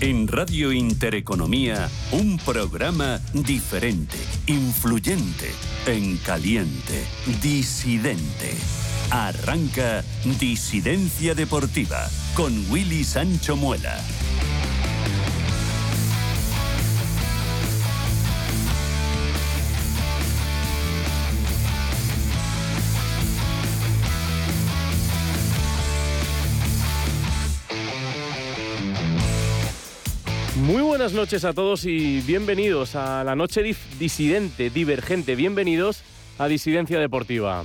En Radio Intereconomía, un programa diferente, influyente, en caliente, disidente. Arranca Disidencia Deportiva con Willy Sancho Muela. Buenas noches a todos y bienvenidos a la noche disidente, divergente. Bienvenidos a Disidencia Deportiva.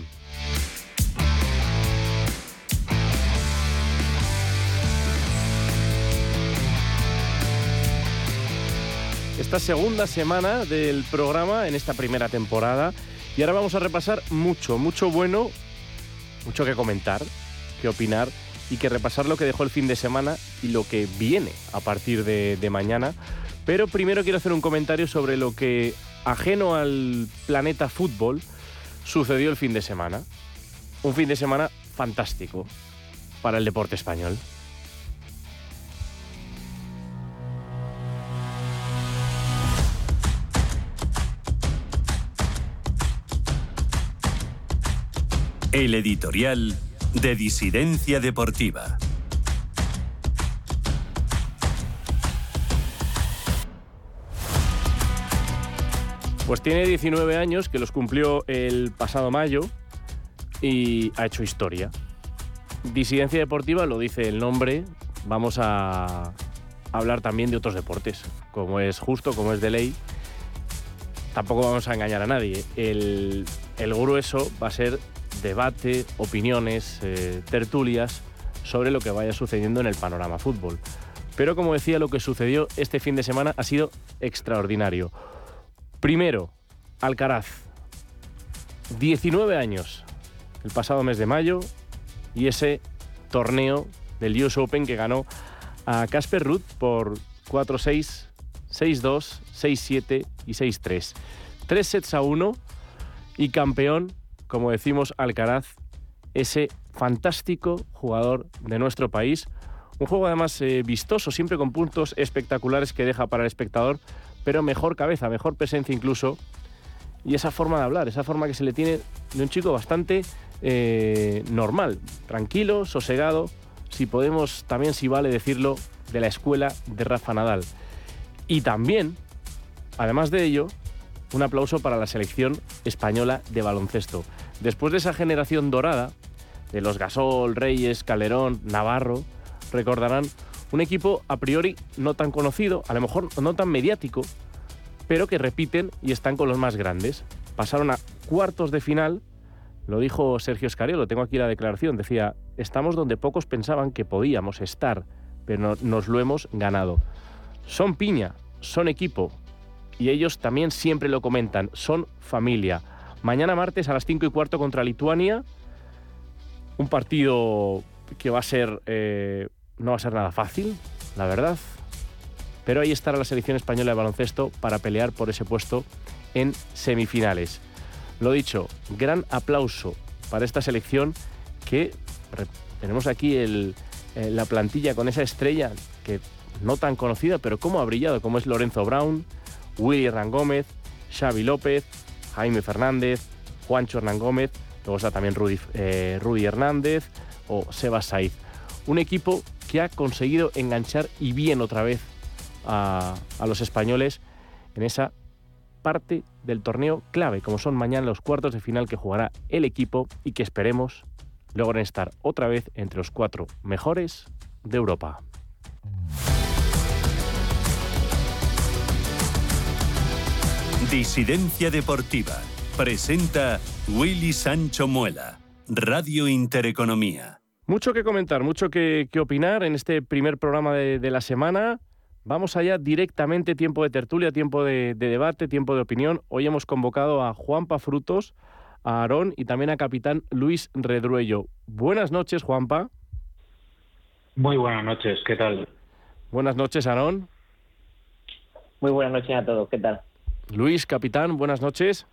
Esta segunda semana del programa en esta primera temporada y ahora vamos a repasar mucho, mucho bueno, mucho que comentar, que opinar y que repasar lo que dejó el fin de semana y lo que viene a partir de, mañana. Pero primero quiero hacer un comentario sobre lo que, ajeno al planeta fútbol, sucedió el fin de semana. Un fin de semana fantástico para el deporte español. El editorial de Disidencia Deportiva. Pues tiene 19 años, que los cumplió el pasado mayo y ha hecho historia. Disidencia deportiva, lo dice el nombre, vamos a hablar también de otros deportes, como es justo, como es de ley. Tampoco vamos a engañar a nadie. El, el grueso va a ser debate, opiniones, eh, tertulias sobre lo que vaya sucediendo en el panorama fútbol. Pero como decía, lo que sucedió este fin de semana ha sido extraordinario. Primero, Alcaraz. 19 años, el pasado mes de mayo, y ese torneo del US Open que ganó a Casper Ruth por 4-6, 6-2, 6-7 y 6-3. Tres sets a uno y campeón como decimos, Alcaraz, ese fantástico jugador de nuestro país. Un juego además eh, vistoso, siempre con puntos espectaculares que deja para el espectador, pero mejor cabeza, mejor presencia incluso. Y esa forma de hablar, esa forma que se le tiene de un chico bastante eh, normal, tranquilo, sosegado, si podemos, también si vale decirlo, de la escuela de Rafa Nadal. Y también, además de ello, un aplauso para la selección española de baloncesto. Después de esa generación dorada, de los Gasol, Reyes, Calderón, Navarro, recordarán un equipo a priori no tan conocido, a lo mejor no tan mediático, pero que repiten y están con los más grandes. Pasaron a cuartos de final, lo dijo Sergio Escariolo, tengo aquí la declaración, decía, estamos donde pocos pensaban que podíamos estar, pero nos lo hemos ganado. Son piña, son equipo, y ellos también siempre lo comentan, son familia. Mañana martes a las 5 y cuarto contra Lituania. Un partido que va a ser. Eh, no va a ser nada fácil, la verdad. Pero ahí estará la selección española de baloncesto para pelear por ese puesto en semifinales. Lo dicho, gran aplauso para esta selección que tenemos aquí el, eh, la plantilla con esa estrella que no tan conocida, pero cómo ha brillado, como es Lorenzo Brown, Willy Hernán Gómez, Xavi López, Jaime Fernández, Juancho Hernán Gómez, luego está también Rudy, eh, Hernández o Sebas Saiz. Un equipo que ha conseguido enganchar y bien otra vez a, a los españoles en esa parte del torneo clave, como son mañana los cuartos de final que jugará el equipo y que esperemos logren estar otra vez entre los cuatro mejores de Europa. Disidencia Deportiva. Presenta Willy Sancho Muela. Radio Intereconomía. Mucho que comentar, mucho que, opinar en este primer programa de, la semana. Vamos allá directamente, tiempo de tertulia, tiempo de, debate, tiempo de opinión. Hoy hemos convocado a Juanpa Frutos, a Aarón y también a capitán Luis Redruello. Buenas noches, Juanpa. Muy buenas noches, ¿qué tal? Buenas noches, Aarón. Muy buenas noches a todos, ¿qué tal? Luis, capitán, buenas noches.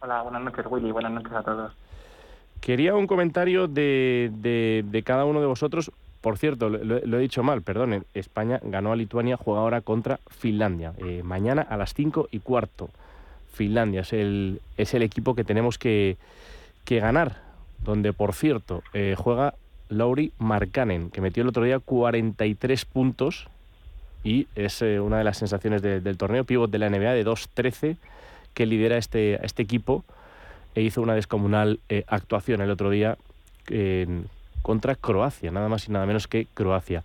Hola, buenas noches, Willy, buenas noches a todos. Quería un comentario de, de, cada uno de vosotros. Por cierto, lo, he dicho mal, perdón. España ganó a Lituania, juega ahora contra Finlandia. Eh, mañana a las 5 y cuarto. Finlandia es el, es el equipo que tenemos que, que ganar. Donde, por cierto, eh, juega Lauri Markkanen, que metió el otro día 43 puntos y es eh, una de las sensaciones del torneo, pívot de la NBA de 2-13, que lidera este, este equipo e hizo una descomunal eh, actuación el otro día contra Croacia, nada más y nada menos que Croacia.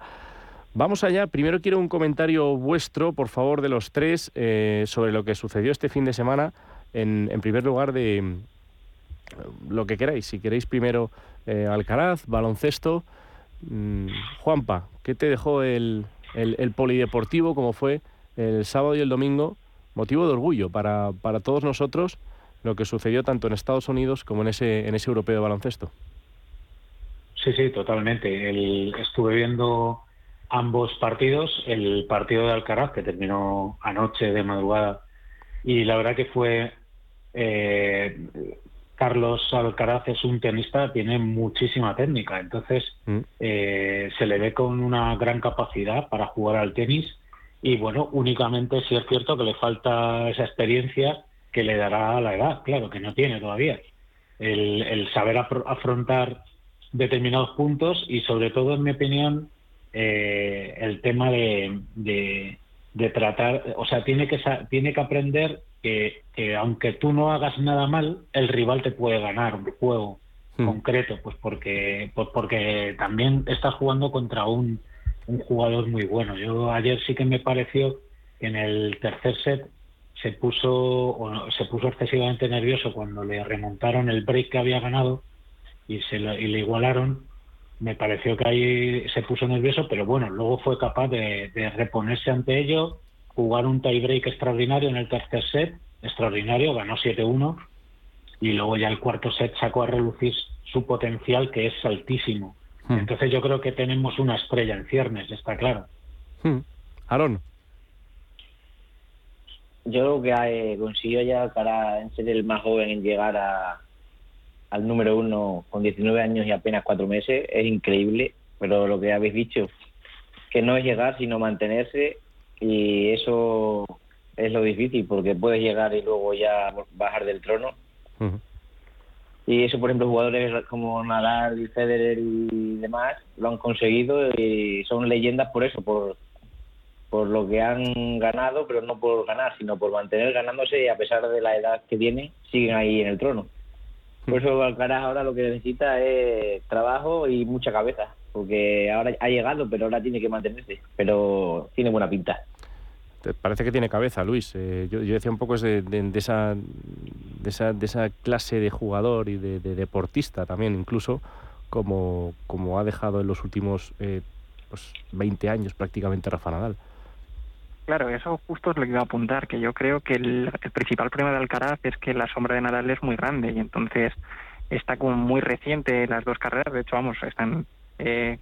Vamos allá. Primero quiero un comentario vuestro, por favor, de los tres, eh, sobre lo que sucedió este fin de semana. En, primer lugar, de mm, lo que queráis. Si queréis primero Alcaraz, baloncesto. Mm, Juanpa, ¿qué te dejó el, el, polideportivo como fue el sábado y el domingo? Motivo de orgullo para, para todos nosotros lo que sucedió tanto en Estados Unidos como en ese, en ese europeo de baloncesto. Sí, sí, totalmente. El, estuve viendo ambos partidos, el partido de Alcaraz, que terminó anoche de madrugada, y la verdad que fue... Eh, Carlos Alcaraz es un tenista, tiene muchísima técnica, entonces mm. eh, se le ve con una gran capacidad para jugar al tenis y bueno, únicamente si es cierto que le falta esa experiencia que le dará la edad, claro, que no tiene todavía. El, saber afrontar determinados puntos y sobre todo, en mi opinión, eh, el tema de, de, tratar, o sea, tiene que, tiene que aprender que, aunque tú no hagas nada mal, el rival te puede ganar un juego hmm. concreto, pues porque, pues porque también estás jugando contra un, un jugador muy bueno. Yo ayer sí que me pareció que en el tercer set se puso o se puso excesivamente nervioso cuando le remontaron el break que había ganado y se le igualaron me pareció que ahí se puso nervioso pero bueno luego fue capaz de, reponerse ante ello jugar un tie break extraordinario en el tercer set extraordinario ganó 7-1 y luego ya el cuarto set sacó a relucir su potencial que es altísimo hmm. entonces yo creo que tenemos una estrella en ciernes está claro hmm. Aaron yo creo que eh, consiguió ya para ser el más joven en llegar a, al número uno con 19 años y apenas cuatro meses es increíble, pero lo que habéis dicho, que no es llegar sino mantenerse y eso es lo difícil porque puedes llegar y luego ya bajar del trono. Y eso, por ejemplo, jugadores como Nadal y Federer y demás lo han conseguido y son leyendas por eso, por por lo que han ganado, pero no por ganar, sino por mantener ganándose y a pesar de la edad que tiene, siguen ahí en el trono. Por eso Alcaraz ahora lo que necesita es trabajo y mucha cabeza, porque ahora ha llegado, pero ahora tiene que mantenerse, pero tiene buena pinta. Parece que tiene cabeza, Luis. Eh, yo, decía un poco de, esa, de, esa, de esa clase de jugador y de, deportista también, incluso, como, como ha dejado en los últimos eh, pues 20 años prácticamente Rafa Nadal. Claro, eso justo es lo que iba a apuntar, que yo creo que el, principal problema de Alcaraz es que la sombra de Nadal es muy grande y entonces está como muy reciente las dos carreras, de hecho, vamos, están eh,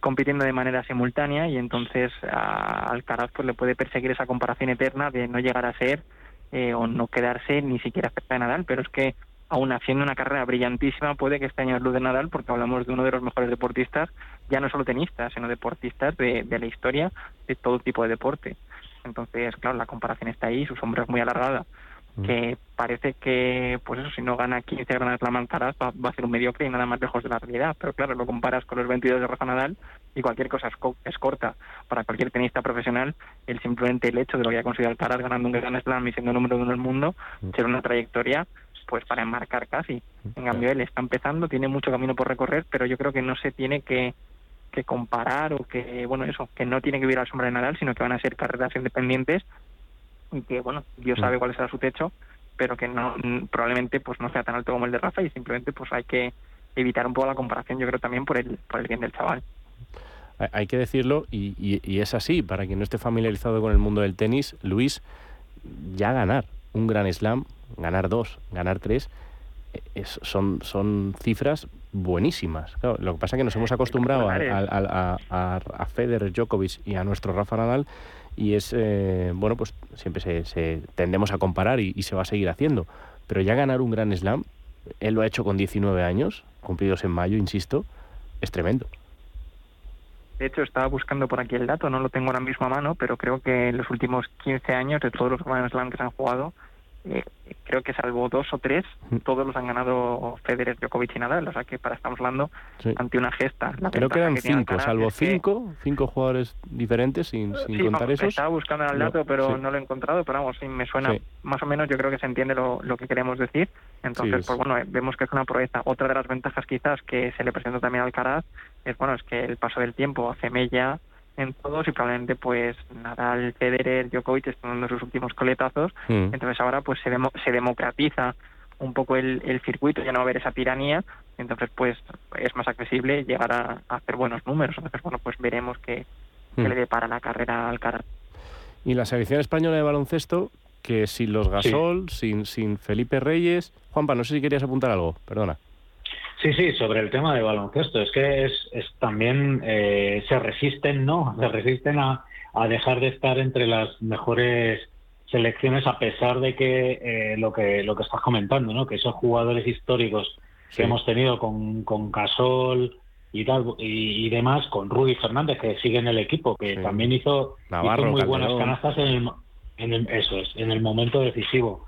compitiendo de manera simultánea y entonces a Alcaraz pues le puede perseguir esa comparación eterna de no llegar a ser eh, o no quedarse ni siquiera cerca de Nadal, pero es que aún haciendo una carrera brillantísima, puede que este año es luz de Nadal, porque hablamos de uno de los mejores deportistas, ya no solo tenistas, sino deportistas de, la historia de todo tipo de deporte. Entonces, claro, la comparación está ahí, su sombra es muy alargada. Que parece que, pues eso, si no gana 15 Grand la Alcaraz va, va, a ser un mediocre y nada más lejos de la realidad. Pero claro, lo comparas con los 22 de Rafa Nadal y cualquier cosa es, corta. Para cualquier tenista profesional, el simplemente el hecho de lo que ha conseguido Alcaraz ganando un Grand Slam y siendo número uno del mundo, mm. será una trayectoria pues para enmarcar casi. En cambio, él está empezando, tiene mucho camino por recorrer, pero yo creo que no se tiene que, que comparar o que, bueno, eso, que no tiene que vivir a la sombra de Nadal, sino que van a ser carreras independientes que, bueno, Dios sabe cuál será su techo, pero que no probablemente pues no sea tan alto como el de Rafa y simplemente pues hay que evitar un poco la comparación, yo creo también por el, por el bien del chaval. Hay que decirlo, y, y es así, para quien no esté familiarizado con el mundo del tenis, Luis, ya ganar un gran slam ganar dos, ganar tres, eh, son, son cifras buenísimas. lo que pasa es que nos hemos acostumbrado a, a, Federer, Djokovic y a nuestro Rafa Nadal y es, eh, bueno, pues siempre se, tendemos a comparar y, se va a seguir haciendo. Pero ya ganar un Gran Slam, él lo ha hecho con 19 años, cumplidos en mayo, insisto, es tremendo. De hecho, estaba buscando por aquí el dato, no lo tengo ahora mismo a mano, pero creo que en los últimos 15 años de todos los Grand Slam que se han jugado, creo que salvo dos o tres, todos los han ganado Federer, Djokovic y Nadal. O sea que para estamos hablando ante una gesta. creo que eran cinco, salvo cinco, cinco jugadores diferentes sin, sin contar esos. Estaba buscando el dato, pero no lo he encontrado. Pero vamos, sí, me suena más o menos. Yo creo que se entiende lo, lo que queremos decir. Entonces, pues bueno, vemos que es una proeza. Otra de las ventajas quizás que se le presenta también al Alcaraz es bueno es que el paso del tiempo hace mella en todos y probablemente pues Nadal, Federer, Djokovic están dando sus últimos coletazos. Mm. Entonces ahora pues se, se democratiza un poco el, el, circuito, ya no va a haber esa tiranía, entonces pues es más accesible llegar a, hacer buenos números. Entonces bueno, pues veremos qué, mm. le depara la carrera al cara. Y la selección española de baloncesto, que sin los Gasol, sin, sin Felipe Reyes... Juanpa, no sé si querías apuntar algo, perdona. Sí, sí, sobre el tema de baloncesto. Es que es, también eh, se resisten, ¿no? Se resisten a, dejar de estar entre las mejores selecciones a pesar de que eh, lo que lo que estás comentando, ¿no? Que esos jugadores históricos que hemos tenido con, con Casol y tal y, demás, con Rudy Fernández que sigue en el equipo, que también hizo, muy buenas canastas en el, en eso es, en el momento decisivo.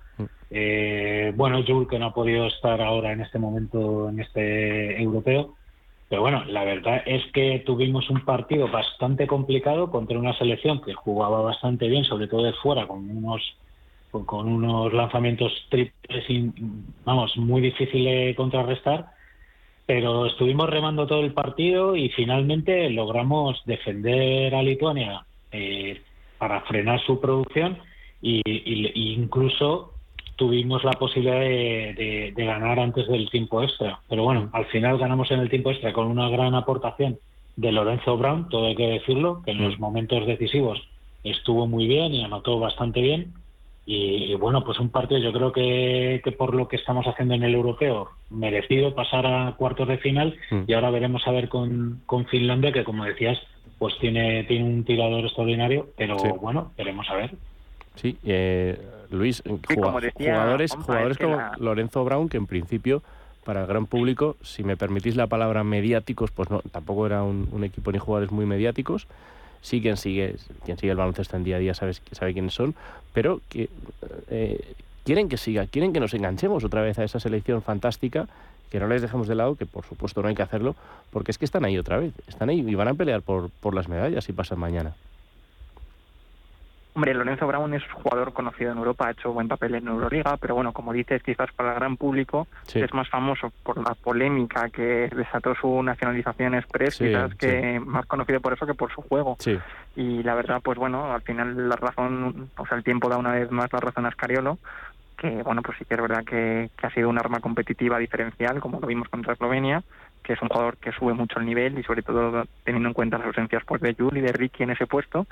Eh, bueno, Jules que no ha podido estar ahora en este momento en este europeo. Pero bueno, la verdad es que tuvimos un partido bastante complicado contra una selección que jugaba bastante bien, sobre todo de fuera, con unos con unos lanzamientos triples, vamos, muy difícil de contrarrestar. Pero estuvimos remando todo el partido y finalmente logramos defender a Lituania eh, para frenar su producción y incluso tuvimos la posibilidad de, ganar antes del tiempo extra. Pero bueno, al final ganamos en el tiempo extra con una gran aportación de Lorenzo Brown, todo hay que decirlo, que en los momentos decisivos estuvo muy bien y anotó bastante bien. Y, bueno, pues un partido yo creo que, por lo que estamos haciendo en el europeo, merecido pasar a cuartos de final mm. y ahora veremos a ver con, con Finlandia, que como decías, pues tiene, tiene un tirador extraordinario, pero bueno, veremos a ver. Sí, eh, Luis, jugadores, jugadores como Lorenzo Brown, que en principio para el gran público, si me permitís la palabra mediáticos, pues no, tampoco era un, equipo ni jugadores muy mediáticos. Sí, quien sigue, quien sigue el baloncesto en día a día sabe, sabe quiénes son, pero que eh, quieren que siga, quieren que nos enganchemos otra vez a esa selección fantástica, que no les dejemos de lado, que por supuesto no hay que hacerlo, porque es que están ahí otra vez, están ahí y van a pelear por, por las medallas si pasan mañana. Hombre, Lorenzo Brown es jugador conocido en Europa, ha hecho buen papel en Euroliga, pero bueno, como dices, quizás para el gran público es más famoso por la polémica que desató su nacionalización express, quizás que más conocido por eso que por su juego. Y la verdad, pues bueno, al final la razón, o sea, el tiempo da una vez más la razón a Scariolo, que bueno, pues sí que es verdad que, que ha sido un arma competitiva diferencial, como lo vimos contra Eslovenia, que es un jugador que sube mucho el nivel y sobre todo teniendo en cuenta las ausencias pues, de Juli y de Ricky en ese puesto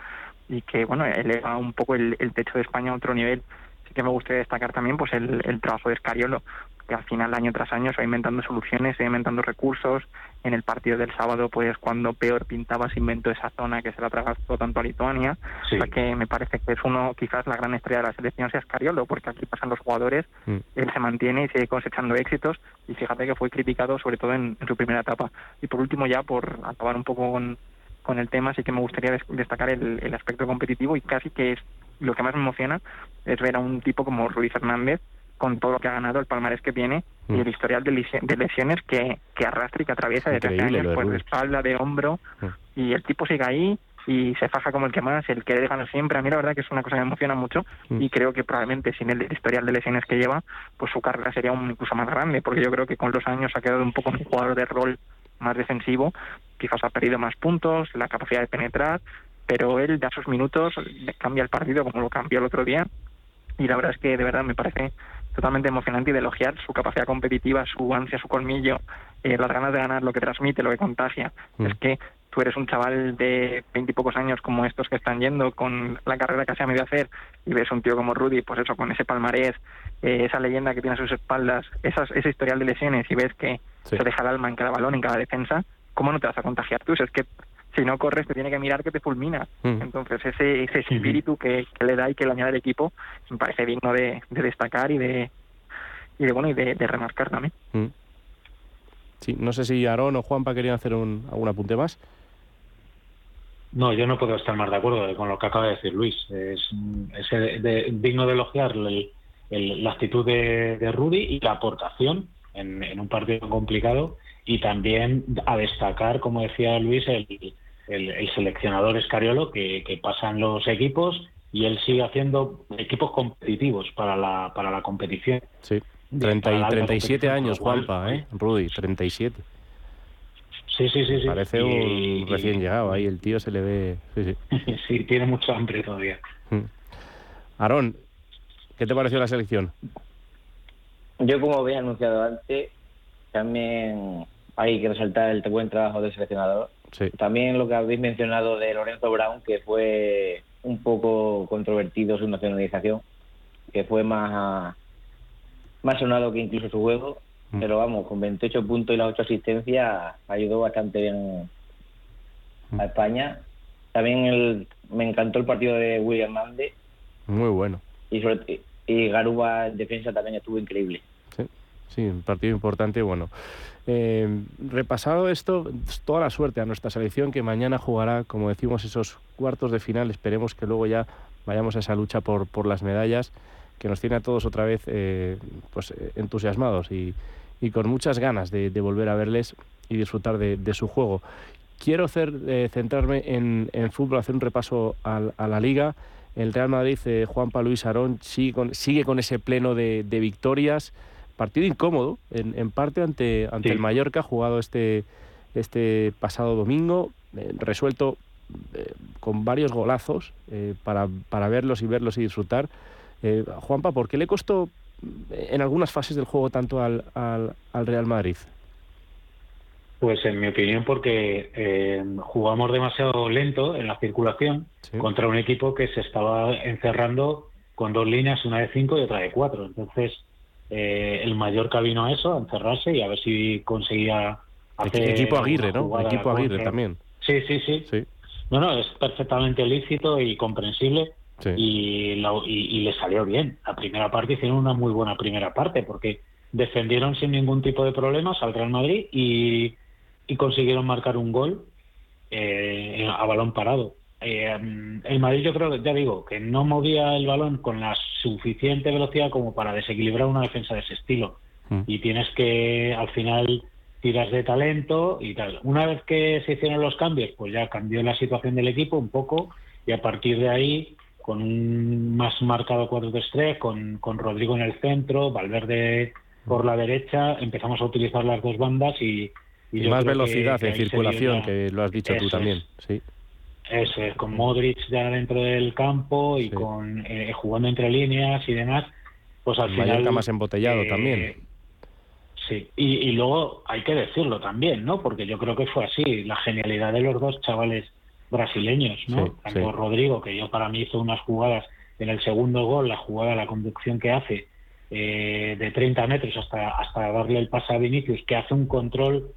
y que bueno eleva un poco el, techo de España a otro nivel. Sí que me gustaría destacar también pues el, el trabajo de Scariolo, que al final año tras año se va inventando soluciones, se va inventando recursos. En el partido del sábado, pues cuando peor pintaba, se inventó esa zona que se la tragó tanto a Lituania. O sea que me parece que es uno, quizás la gran estrella de la selección sea Scariolo, porque aquí pasan los jugadores, mm. él se mantiene y sigue cosechando éxitos. Y fíjate que fue criticado sobre todo en, su primera etapa. Y por último, ya por acabar un poco con, con el tema, sí que me gustaría destacar el, el aspecto competitivo y casi que es lo que más me emociona es ver a un tipo como Rudy Fernández con todo lo que ha ganado, el palmarés que tiene y mm. el historial de, lesiones que, que arrastra y que atraviesa desde hace años, pues de espalda, de hombro, mm. y el tipo sigue ahí y se faja como el que más, el que ganar siempre. A mí la verdad que es una cosa que me emociona mucho mm. y creo que probablemente sin el historial de lesiones que lleva, pues su carrera sería un, incluso más grande, porque yo creo que con los años ha quedado un poco un jugador de rol más defensivo, quizás ha perdido más puntos, la capacidad de penetrar, pero él da sus minutos, cambia el partido como lo cambió el otro día y la verdad es que de verdad me parece totalmente emocionante y de elogiar su capacidad competitiva, su ansia, su colmillo, eh, las ganas de ganar, lo que transmite, lo que contagia. Mm. Es que tú eres un chaval de veintipocos años como estos que están yendo, con la carrera que se ha medio hacer, y ves un tío como Rudy, pues eso, con ese palmarés, eh, esa leyenda que tiene a sus espaldas, esas, ese historial de lesiones, y ves que se deja el alma en cada balón, en cada defensa, ¿cómo no te vas a contagiar tú? es que si no corres te tiene que mirar que te fulmina. Mm. Entonces ese, ese espíritu que, le da y que le añade el equipo me parece digno de, destacar y de, y de bueno y de, remarcar también. Mm. Sí, no sé si Aarón o Juanpa querían hacer un, algún apunte más. No, yo no puedo estar más de acuerdo con lo que acaba de decir Luis. Es, digno de elogiar la actitud de, Rudy y la aportación en, un partido complicado y también a destacar, como decía Luis, el, seleccionador Escariolo que, que pasan los equipos y él sigue haciendo equipos competitivos para la, para la competición. Sí, 30 y 37 años, Juanpa, ¿eh? Rudy, 37. Sí, sí, sí. Parece un recién llegado, ahí el tío se le ve... Sí, sí. sí tiene mucho hambre todavía. Mm. Aarón, ¿qué te pareció la selección? Yo, como había anunciado antes, también hay que resaltar el buen trabajo del seleccionador. También lo que habéis mencionado de Lorenzo Brown, que fue un poco controvertido su nacionalización, que fue más, más sonado que incluso su juego. Mm. Pero vamos, con 28 puntos y las 8 asistencias ayudó bastante bien a mm. España. También el, me encantó el partido de William Mande. Muy bueno. Y, sobre, y Garuba en defensa también estuvo increíble. Sí, un partido importante. Bueno, eh, repasado esto, toda la suerte a nuestra selección que mañana jugará, como decimos, esos cuartos de final. Esperemos que luego ya vayamos a esa lucha por, por las medallas que nos tiene a todos otra vez eh, pues, eh, entusiasmados y, y, con muchas ganas de, volver a verles y disfrutar de, su juego. Quiero hacer, centrarme en, en, fútbol, hacer un repaso a, la liga. El Real Madrid, Juan Juanpa Luis Arón, sigue con, ese pleno de, de victorias partido incómodo, en, parte ante, ante el Mallorca, jugado este, este pasado domingo, eh, resuelto eh, con varios golazos eh, para, para, verlos y verlos y disfrutar. Juanpa, ¿por qué le costó en algunas fases del juego tanto al, al, Real Madrid? Pues en mi opinión porque jugamos demasiado lento en la circulación contra un equipo que se estaba encerrando con dos líneas, una de cinco y otra de cuatro. Entonces, eh, el Mallorca vino a eso, a encerrarse y a ver si conseguía hacer... Equipo Aguirre, ¿no? Equipo Aguirre también. Sí, sí, sí, sí. No, no, es perfectamente lícito y comprensible y, y, le salió bien. La primera parte hicieron una muy buena primera parte porque defendieron sin ningún tipo de problemas al Real Madrid y, y consiguieron marcar un gol eh, a balón parado. Eh, el Madrid yo creo que, ya digo, que no movía el balón con la suficiente velocidad como para desequilibrar una defensa de ese estilo. Mm. Y tienes que, al final, tiras de talento y tal. Una vez que se hicieron los cambios, pues ya cambió la situación del equipo un poco y a partir de ahí, con un más marcado 4-3-3, con, con Rodrigo en el centro, Valverde por la derecha, empezamos a utilizar las dos bandas y... Y, más velocidad en circulación, que lo has dicho tú también, sí. Eso es, con Modric ya dentro del campo y con eh, jugando entre líneas y demás, pues al final... está más embotellado eh, también. Sí, y, luego hay que decirlo también, ¿no? Porque yo creo que fue así, la genialidad de los dos chavales brasileños, ¿no? Tanto Rodrigo, que yo para mí hizo unas jugadas en el segundo gol, la jugada, la conducción que hace eh, de 30 metros hasta, hasta darle el pase a Vinicius, que hace un control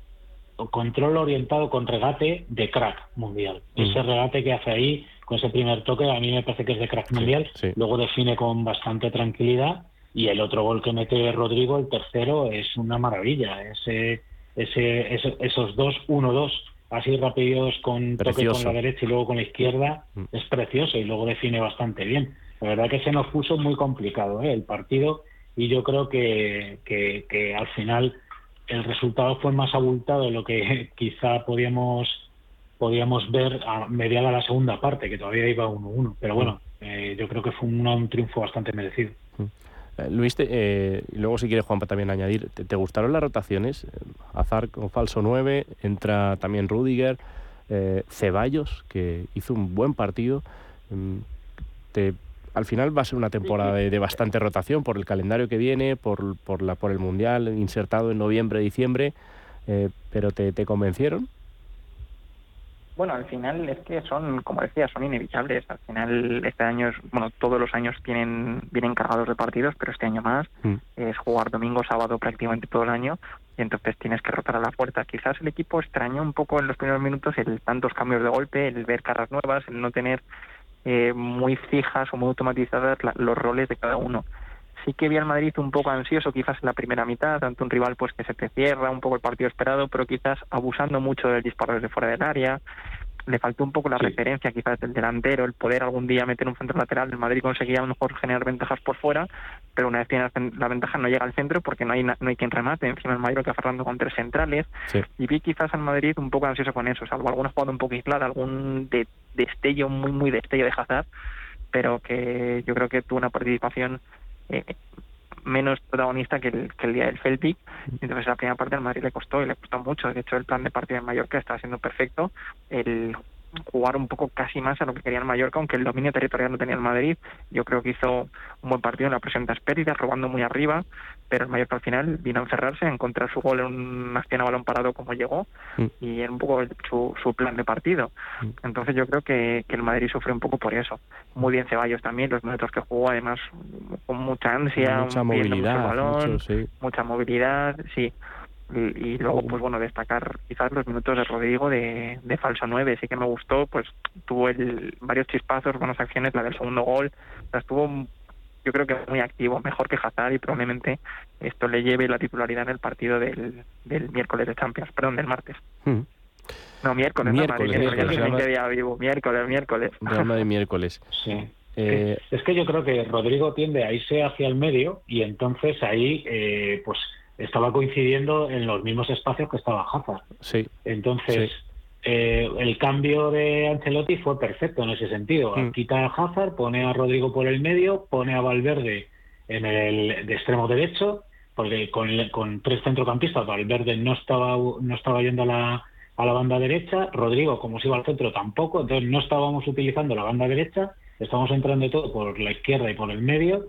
control orientado con regate de crack mundial. Mm. Ese regate que hace ahí, con ese primer toque, a mí me parece que es de crack mundial. Luego define con bastante tranquilidad. Y el otro gol que mete Rodrigo, el tercero, es una maravilla. Ese, ese, esos dos, uno, dos, así rápidos con toque con la derecha y luego con la izquierda, mm. es precioso y luego define bastante bien. La verdad que se nos puso muy complicado ¿eh? el partido y yo creo que, que, que al final el resultado fue más abultado de lo que quizá podíamos podíamos ver a mediada la segunda parte, que todavía iba 1-1. Pero bueno, eh, yo creo que fue un, triunfo bastante merecido. Mm. Eh, Luis, eh, y luego si quieres Juanpa también añadir, ¿te, gustaron las rotaciones? Azar con falso 9, entra también Rudiger, Ceballos, que hizo un buen partido. Mm, ¿Te al final va a ser una temporada de, bastante rotación por el calendario que viene, por, por, la, por el Mundial insertado en noviembre, diciembre, eh, pero te, convencieron? Bueno, al final es que son, como decía, son inevitables. Al final este año, es, bueno, todos los años tienen vienen cargados de partidos, pero este año más mm. es jugar domingo, sábado prácticamente todo el año y entonces tienes que rotar a la puerta. Quizás el equipo extrañó un poco en los primeros minutos el tantos cambios de golpe, el ver caras nuevas, el no tener eh, muy fijas o muy automatizadas los roles de cada uno sí que vi al Madrid un poco ansioso quizás en la primera mitad, tanto un rival pues que se te cierra un poco el partido esperado, pero quizás abusando mucho del disparo desde fuera del área. Le faltó un poco la referencia quizás del delantero, el poder algún día meter un centro lateral. El Madrid conseguía a lo mejor generar ventajas por fuera, pero una vez tiene la ventaja no llega al centro porque no hay no hay quien remate. Encima el Madrid lo que Fernando con tres centrales. Y vi quizás al Madrid un poco ansioso con eso, salvo algunos jugando un poco aislada, algún de, destello, muy, muy destello de Hazard, pero que yo creo que tuvo una participación eh, menos protagonista que el, que el día del Celtic. Entonces la primera parte al Madrid le costó y le costó mucho. De hecho, el plan de partido en Mallorca estaba siendo perfecto. El jugar un poco casi más a lo que quería el Mallorca, aunque el dominio territorial no tenía el Madrid. Yo creo que hizo un buen partido en la presión de pérdidas, robando muy arriba, pero el Mallorca al final vino a encerrarse, a encontrar su gol en una escena balón parado como llegó mm. y en un poco su, su plan de partido. Mm. Entonces yo creo que, que el Madrid sufrió un poco por eso. Muy bien Ceballos también, los minutos que jugó además con mucha ansia, mucha movilidad, balón, mucha movilidad, sí. Y, luego, pues bueno, destacar quizás los minutos de Rodrigo de, de falso 9. Sí que me gustó, pues tuvo el, varios chispazos, buenas acciones, la del segundo gol. O estuvo, yo creo que muy activo, mejor que Hazard y probablemente esto le lleve la titularidad en el partido del, del miércoles de Champions, perdón, del martes. Hmm. No, miércoles, miércoles, no, miércoles, miércoles, vivo. miércoles, miércoles. de miércoles. Sí. Eh, es que yo creo que Rodrigo tiende a irse hacia el medio y entonces ahí, eh, pues estaba coincidiendo en los mismos espacios que estaba Hazard. Sí. Entonces, eh, el cambio de Ancelotti fue perfecto en ese sentido. Mm. Quita a Hazard, pone a Rodrigo por el medio, pone a Valverde en el de extremo derecho, porque con, con tres centrocampistas Valverde no estaba no estaba yendo a la, a la banda derecha, Rodrigo como se iba al centro tampoco, entonces no estábamos utilizando la banda derecha, estamos entrando todo por la izquierda y por el medio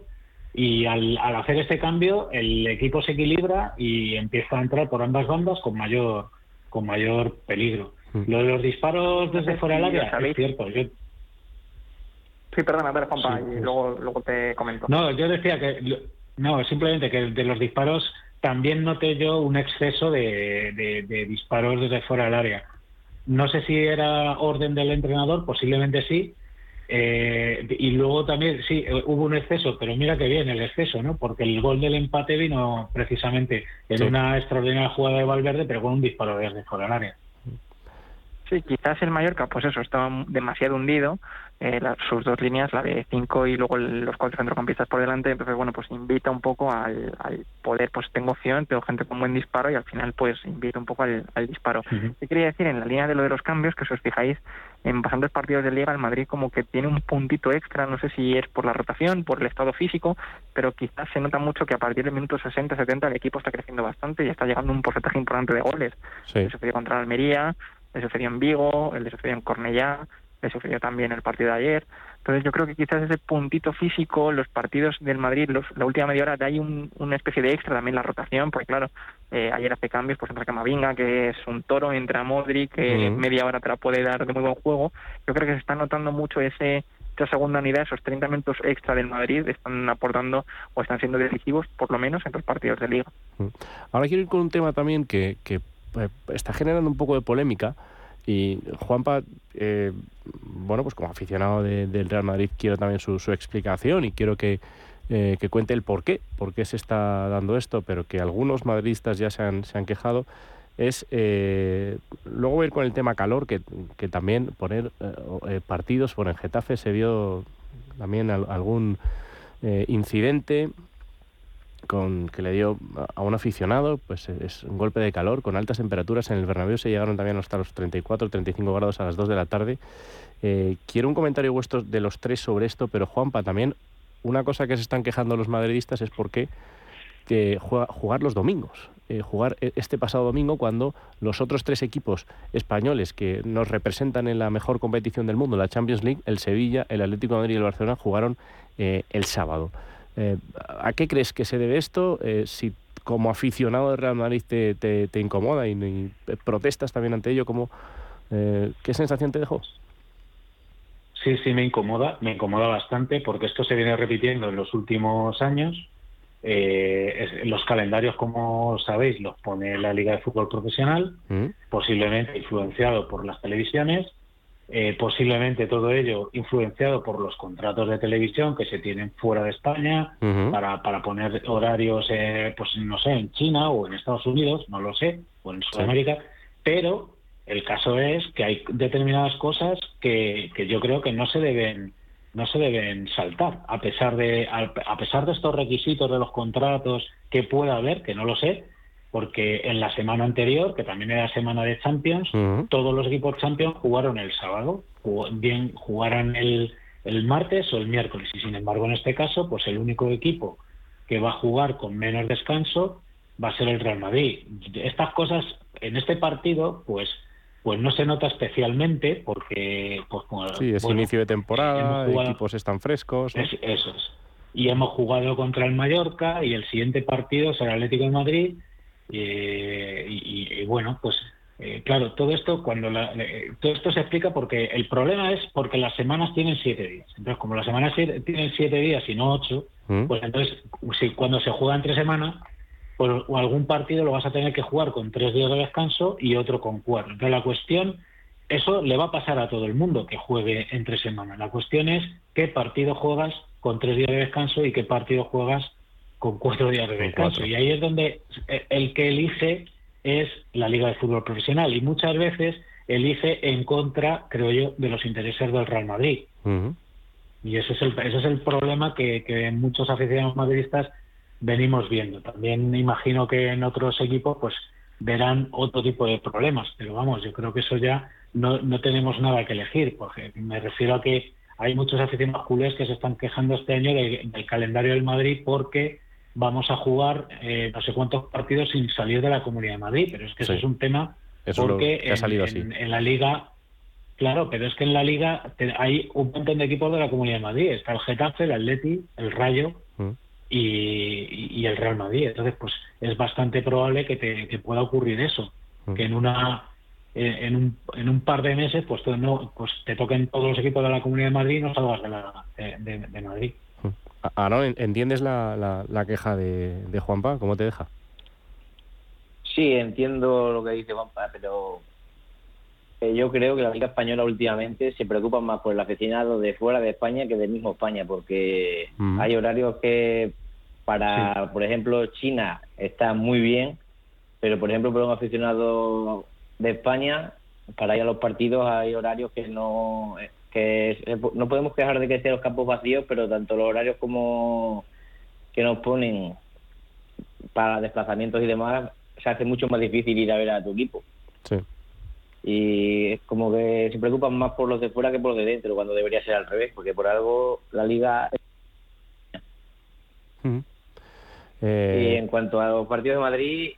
y al, hacer este cambio el equipo se equilibra y empieza a entrar por ambas bandas con mayor con mayor peligro. Mm. Lo de los disparos desde fuera del área es cierto. Yo... Sí, perdona, pero Juanpa, y luego, luego te comento. No, yo decía que no, simplemente que de los disparos también noté yo un exceso de, de disparos desde fuera del área. No sé si era orden del entrenador, posiblemente sí, eh, y luego también, sí, hubo un exceso, pero mira que bien el exceso, ¿no? Porque el gol del empate vino precisamente en una extraordinaria jugada de Valverde, pero con un disparo desde fuera del área. Sí, quizás el Mallorca, pues eso, estaba demasiado hundido, eh, sus dos líneas, la de cinco y luego los cuatro centrocampistas por delante, entonces bueno, pues invita un poco al, poder, pues tengo opción, tengo gente con buen disparo y al final pues invita un poco al, disparo. ¿Qué quería decir? En la línea de lo de los cambios, que si os fijáis, en bastantes partidos de liga el Madrid como que tiene un puntito extra, no sé si es por la rotación, por el estado físico, pero quizás se nota mucho que a partir del minuto 60, 70 el equipo está creciendo bastante y está llegando un porcentaje importante de goles. Sí. Eso fue contra Almería, le sucedió en Vigo, le sucedió en Cornellá, le sucedió también el partido de ayer. Entonces yo creo que quizás ese puntito físico, los partidos del Madrid, los, la última media hora, ahí un, una especie de extra también la rotación, porque claro, eh, ayer hace cambios, pues entra Camavinga, que es un toro, entra Modric, que media hora te la puede dar de muy buen juego. Yo creo que se está notando mucho ese esa segunda unidad, esos 30 minutos extra del Madrid están aportando o están siendo decisivos, por lo menos en los partidos de liga. Ahora quiero ir con un tema también que, que está generando un poco de polémica. Y Juanpa, eh, bueno, pues como aficionado del Real Madrid quiero también su, explicación y quiero que, eh, que, cuente el por qué, por qué se está dando esto, pero que algunos madridistas ya se han, se han quejado, es luego voy a ir con el tema calor, que, que también poner partidos, por en Getafe se vio también algún incidente con, que le dio a un aficionado, pues es un golpe de calor con altas temperaturas. En el Bernabéu se llegaron también hasta los 34, 35 grados a las 2 de la tarde. Eh, quiero un comentario vuestro de los tres sobre esto, pero Juanpa, también una cosa que se están quejando los madridistas es por qué jugar los domingos. Eh, jugar e, este pasado domingo cuando los otros tres equipos españoles que nos representan en la mejor competición del mundo, la Champions League, el Sevilla, el Atlético de Madrid y el Barcelona, jugaron eh, el sábado. Eh, ¿A qué crees que se debe esto? Eh, si como aficionado de Real Madrid te, te, incomoda y, protestas también ante ello, ¿cómo, Eh, ¿Qué sensación te dejó? Sí, sí, me incomoda, me incomoda bastante porque esto se viene repitiendo en los últimos años. Eh, los calendarios, como sabéis, los pone la Liga de Fútbol Profesional, mm. posiblemente influenciado por las televisiones, eh, posiblemente todo ello influenciado por los contratos de televisión que se tienen fuera de España para, para poner horarios, eh, pues no sé, en China o en Estados Unidos, no lo sé, o en Sudamérica, pero el caso es que hay determinadas cosas que, que yo creo que no se deben no se deben saltar a pesar de a pesar de estos requisitos de los contratos que pueda haber que no lo sé porque en la semana anterior que también era semana de Champions todos los equipos Champions jugaron el sábado bien jugaran el, el martes o el miércoles y sin embargo en este caso pues el único equipo que va a jugar con menos descanso va a ser el Real Madrid estas cosas en este partido pues pues no se nota especialmente porque... Pues, sí, es inicio de temporada, equipos están frescos. eso es. Y hemos jugado contra el Mallorca y el siguiente partido será el Atlético de Madrid. Y, bueno, pues eh, claro, todo esto cuando todo esto se explica porque el problema es porque las semanas tienen siete días. Entonces, como las semanas tienen siete días y no ocho, ¿Mm? pues entonces si, cuando se juega entre semanas pues, o algún partido lo vas a tener que jugar con tres días de descanso y otro con cuatro. Entonces la cuestión, eso le va a pasar a todo el mundo que juegue entre semanas. La cuestión es qué partido juegas con tres días de descanso y qué partido juegas con cuatro días de descanso. Y ahí es donde el que elige es la Liga de Fútbol Profesional y muchas veces elige en contra, creo yo, de los intereses del Real Madrid. Y ese es el, ese es el problema que, que muchos aficionados madridistas venimos viendo. También imagino que en otros equipos pues verán otro tipo de problemas, pero vamos, yo creo que eso ya no, no tenemos nada que elegir, porque me refiero a que hay muchos aficionados culés que se están quejando este año del calendario del Madrid porque vamos a jugar eh, no sé cuántos partidos sin salir de la Comunidad de Madrid, pero es que eso es un tema porque en, la liga Claro, pero es que en la liga hay un montón de equipos de la Comunidad de Madrid. Está el Getafe, el Atleti, el Rayo, mm y, el Real Madrid. Entonces, pues es bastante probable que te pueda ocurrir eso, mm. que en una en un, en un par de meses pues, no, pues te toquen todos los equipos de la Comunidad de Madrid y no salgas de, la, de, Madrid. Ahora, ¿entiendes la, la, queja de, de Juanpa? ¿Cómo te deja? Sí, entiendo lo que dice Juanpa, pero eh, yo creo que la Liga Española últimamente se preocupa más por el aficionado de fuera de España que del mismo España, porque hay horarios que para, por ejemplo, China está muy bien, pero por ejemplo, para un aficionado de España, para ir a los partidos hay horarios que no que no podemos quejar de que estén los campos vacíos, pero tanto los horarios como que nos ponen para desplazamientos y demás, se hace mucho más difícil ir a ver a tu equipo. Sí y es como que se preocupan más por los de fuera que por los de dentro, cuando debería ser al revés, porque por algo la liga... Eh, y en cuanto a los partidos de Madrid,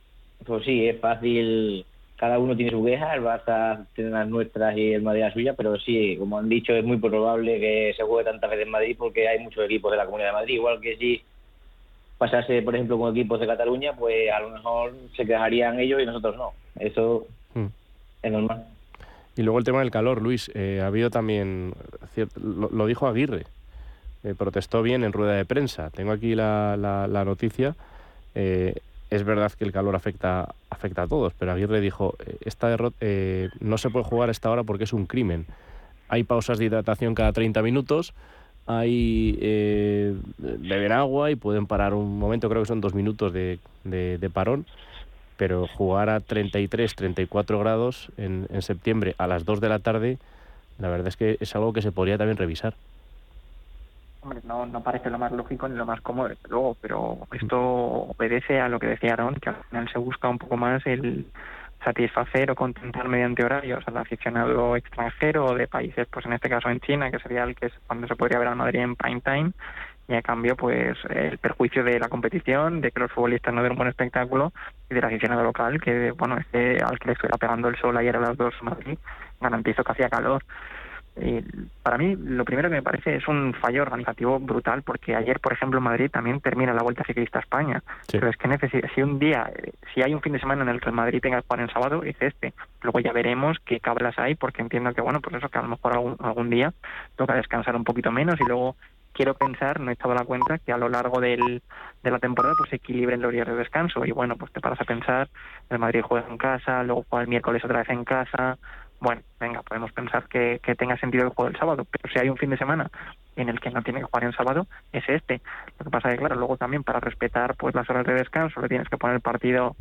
pues sí, es fácil, cada uno tiene su queja, el Barça tiene las nuestras y el Madrid la suya, pero sí, como han dicho, es muy probable que se juegue tantas veces en Madrid porque hay muchos equipos de la Comunidad de Madrid, igual que si pasase, por ejemplo, con equipos de Cataluña, pues a lo mejor se quejarían ellos y nosotros no. Eso es normal. Y luego el tema del calor, Luis, eh, ha habido también, lo, dijo Aguirre, eh, protestó bien en rueda de prensa. Tengo aquí la, la, noticia. Eh, es verdad que el calor afecta, afecta a todos, pero Aguirre dijo, esta derrota no se puede jugar a esta hora porque es un crimen. Hay pausas de hidratación cada 30 minutos, hay beben agua y pueden parar un momento, creo que son dos minutos de, de parón pero jugar a 33, 34 grados en, en, septiembre a las 2 de la tarde, la verdad es que es algo que se podría también revisar. No, parece lo más lógico ni lo más cómodo, luego, pero esto obedece a lo que decía Aaron, que al final se busca un poco más el satisfacer o contentar mediante horarios al aficionado extranjero de países, pues en este caso en China, que sería el que es cuando se podría ver al Madrid en prime time, y a cambio pues el perjuicio de la competición, de que los futbolistas no den un buen espectáculo y del aficionado local que bueno este al que le estuviera pegando el sol ayer a las dos Madrid garantizó que hacía calor. Eh, para mí lo primero que me parece es un fallo organizativo brutal porque ayer, por ejemplo, en Madrid también termina la Vuelta Ciclista a España. Pero es que necesita, si un día, si hay un fin de semana en el que el Madrid tenga que jugar en sábado, es este. Luego ya veremos qué cablas hay porque entiendo que, bueno, pues eso que a lo mejor algún, algún día toca descansar un poquito menos y luego quiero pensar, no he estado a la cuenta, que a lo largo del, de la temporada pues se equilibren los días de descanso. Y bueno, pues te paras a pensar, el Madrid juega en casa, luego juega el miércoles otra vez en casa. Bueno, venga, podemos pensar que, que tenga sentido el juego el sábado, pero si hay un fin de semana en el que no tiene que jugar en sábado, es este. Lo que pasa es que, claro, luego también para respetar pues las horas de descanso le tienes que poner el partido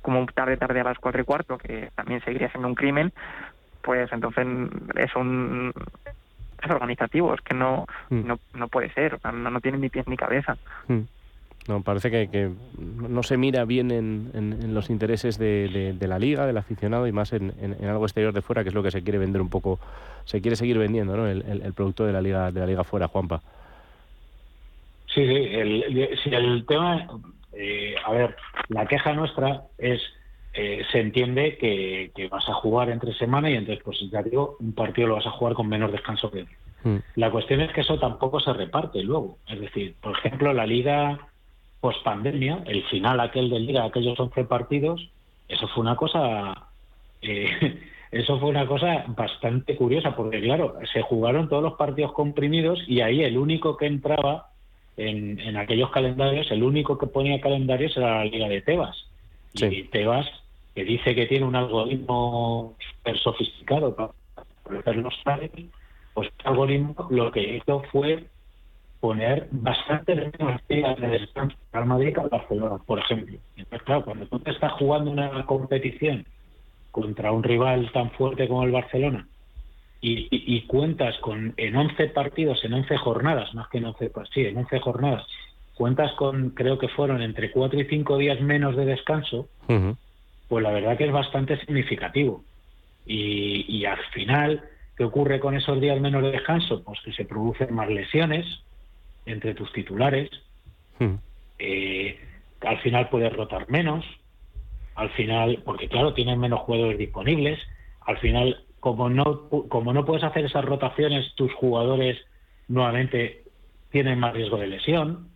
como tarde, tarde a las cuatro y cuarto, que también seguiría siendo un crimen, pues entonces es un es organizativo, es que no, mm. no, no puede ser, no, no tiene ni pies ni cabeza. Mm. No, parece que, que, no se mira bien en, en, los intereses de, de, la liga, del aficionado y más en, en, algo exterior de fuera, que es lo que se quiere vender un poco, se quiere seguir vendiendo, ¿no? El, el, producto de la liga de la liga fuera, Juanpa. Sí, sí, el, si el tema, eh, a ver, la queja nuestra es eh, se entiende que, vas a jugar entre semana y entonces, pues ya digo, un partido lo vas a jugar con menos descanso que. Mm. La cuestión es que eso tampoco se reparte luego. Es decir, por ejemplo, la liga post pandemia, el final aquel de liga, aquellos 11 partidos, eso fue una cosa. Eh, eso fue una cosa bastante curiosa, porque claro, se jugaron todos los partidos comprimidos y ahí el único que entraba en, en aquellos calendarios, el único que ponía calendarios era la Liga de Tebas. Y Tebas que dice que tiene un algoritmo súper sofisticado para hacer los pues el algoritmo lo que hizo fue poner bastante días de descanso al Madrid que Barcelona, por ejemplo. Entonces, claro, cuando tú te estás jugando una competición contra un rival tan fuerte como el Barcelona y, y, cuentas con en 11 partidos, en 11 jornadas, más que en 11, pues sí, en 11 jornadas, cuentas con, creo que fueron entre 4 y 5 días menos de descanso, pues la verdad que es bastante significativo. Y, al final, ¿qué ocurre con esos días menos de descanso? Pues que se producen más lesiones entre tus titulares, hmm. eh, al final puedes rotar menos, al final, porque claro, tienes menos jugadores disponibles, al final, como no, como no puedes hacer esas rotaciones, tus jugadores nuevamente tienen más riesgo de lesión,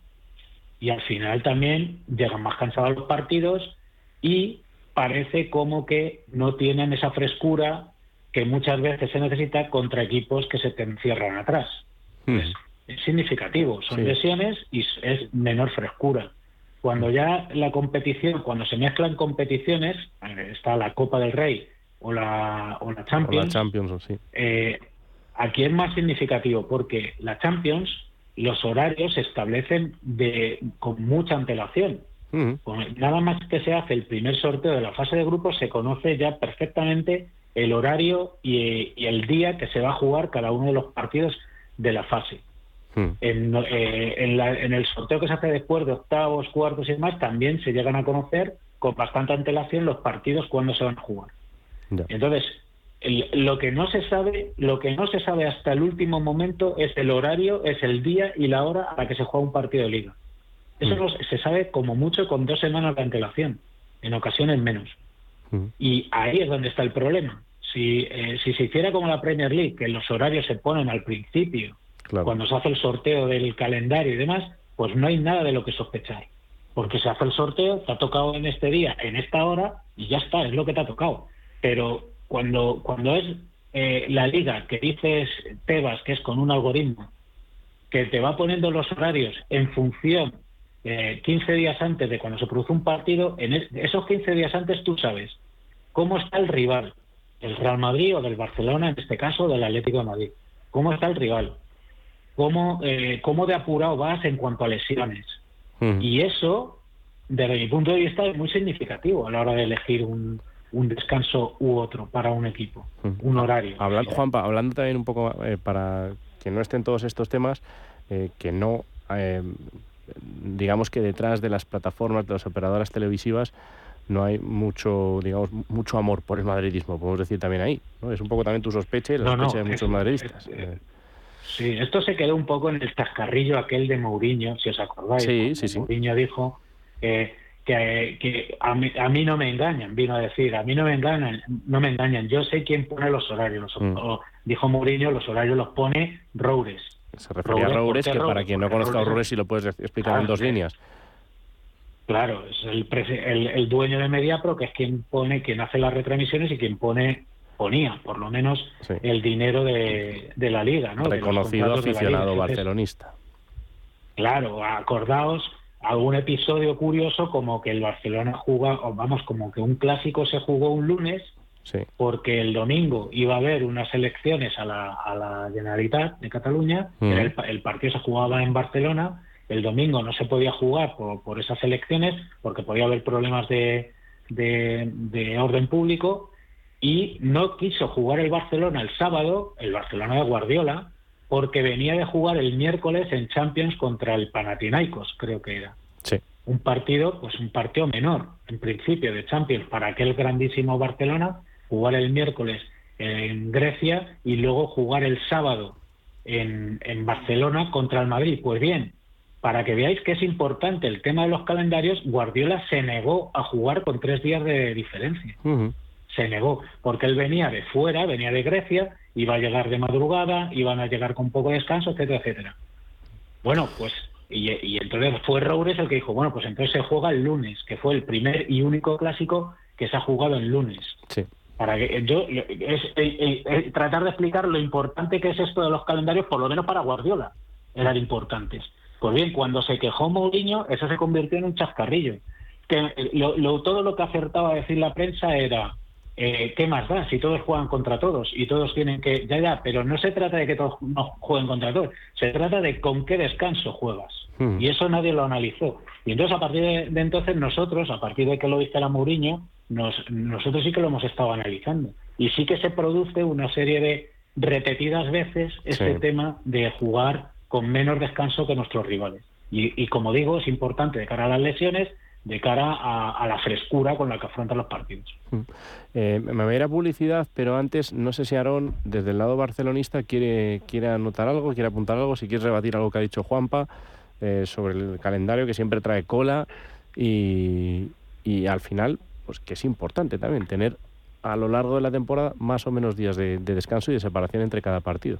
y al final también llegan más cansados los partidos y parece como que no tienen esa frescura que muchas veces se necesita contra equipos que se te encierran atrás. Hmm. Es, significativo, son lesiones y es menor frescura. Cuando ya la competición, cuando se mezclan competiciones, eh, está la Copa del Rey o la, o la Champions, eh, aquí es más significativo porque la Champions, los horarios se establecen de, con mucha antelación. Nada más que se hace el primer sorteo de la fase de grupos, se conoce ya perfectamente el horario y, el día que se va a jugar cada uno de los partidos de la fase. En, eh, en, el sorteo que se hace después de octavos, cuartos y demás, también se llegan a conocer con bastante antelación los partidos cuando se van a jugar. Entonces, lo que no se sabe, lo que no se sabe hasta el último momento es el horario, es el día y la hora a la que se juega un partido de liga. Eso mm. se sabe como mucho con dos semanas de antelación, en ocasiones menos. Mm. Y ahí es donde está el problema. Si, eh, si se hiciera como la Premier League, que los horarios se ponen al principio, cuando se hace el sorteo del calendario y demás, pues no hay nada de lo que sospechar. Porque se hace el sorteo, te ha tocado en este día, en esta hora, y ya está, es lo que te ha tocado. Pero cuando, cuando es eh, la liga que dices Tebas, que es con un algoritmo, que te va poniendo los horarios en función 15 días antes de cuando se produce un partido, en esos 15 días antes tú sabes cómo está el rival, el Real Madrid o del Barcelona, en este caso del Atlético de Madrid. ¿Cómo está el rival? ¿Cómo, eh, cómo de apurado vas en cuanto a lesiones? Y eso, desde mi punto de vista, es muy significativo a la hora de elegir un, un descanso u otro para un equipo, un horario. Hablando, Juanpa, hablando también un poco eh, para que no estén todos estos temas, eh, que no digamos que detrás de las plataformas, de las operadoras televisivas, no hay mucho, digamos, mucho amor por el madridismo, podemos decir también ahí. ¿no? Es un poco también tu sospecha y la sospecha de muchos madridistas. Eh. Sí, esto se quedó un poco en el chascarrillo aquel de Mourinho, si os acordáis. Sí, sí, sí. Mourinho dijo que que, a, mí, no me engañan, vino a decir, a mí no me engañan, no me engañan, yo sé quién pone los horarios. Mm. dijo Mourinho, los horarios los pone Roures. Se refería a Roures, que para quien no conozca a Roures, si lo puedes explicar en dos líneas. Claro, es el, el, dueño de Mediapro, que es quien pone, quien hace las retransmisiones y quien pone, ponía, por lo menos, el dinero de, la liga, ¿no? Reconocido aficionado barcelonista. Claro, acordaos algún episodio curioso como que el Barcelona jugó, vamos, como que un clásico se jugó un lunes, porque el domingo iba a haber unas elecciones a la, a la Generalitat de Cataluña, el, partido se jugaba en Barcelona, el domingo no se podía jugar por, esas elecciones porque podía haber problemas de, de orden público y no quiso jugar el Barcelona el sábado, el Barcelona de Guardiola, porque venía de jugar el miércoles en Champions contra el Panathinaikos, creo que era. Sí. Un partido, pues un partido menor, en principio, de Champions para aquel grandísimo Barcelona, jugar el miércoles en Grecia y luego jugar el sábado en, en Barcelona contra el Madrid. Pues bien, para que veáis que es importante el tema de los calendarios, Guardiola se negó a jugar con tres días de diferencia. Se negó, porque él venía de fuera, venía de Grecia, iba a llegar de madrugada, iban a llegar con poco descanso, etcétera, etcétera. Bueno, pues, y, entonces fue Roures el que dijo, bueno, pues entonces se juega el lunes, que fue el primer y único clásico que se ha jugado el lunes. Sí. Para que yo es, tratar de explicar lo importante que es esto de los calendarios, por lo menos para Guardiola, eran importantes. Pues bien, cuando se quejó Mourinho, eso se convirtió en un chascarrillo. Que lo, todo lo que acertaba a decir la prensa era eh, ¿qué más da si todos juegan contra todos y todos tienen que... Ya, ya, pero no se trata de que todos no jueguen contra todos, se trata de con qué descanso juegas. Hmm. Y eso nadie lo analizó. Y entonces a partir de, entonces nosotros, a partir de que lo viste la Mourinho, nos, nosotros sí que lo hemos estado analizando. Y sí que se produce una serie de repetidas veces este tema de jugar con menos descanso que nuestros rivales. Y, y como digo, es importante de cara a las lesiones de cara a, la frescura con la que afrontan los partidos. Mm. Eh, me voy a ir a publicidad, pero antes no sé si Aarón, desde el lado barcelonista, quiere, quiere anotar algo, quiere apuntar algo, si quieres rebatir algo que ha dicho Juanpa eh, sobre el calendario que siempre trae cola y, al final, pues que es importante también tener a lo largo de la temporada más o menos días de descanso y de separación entre cada partido.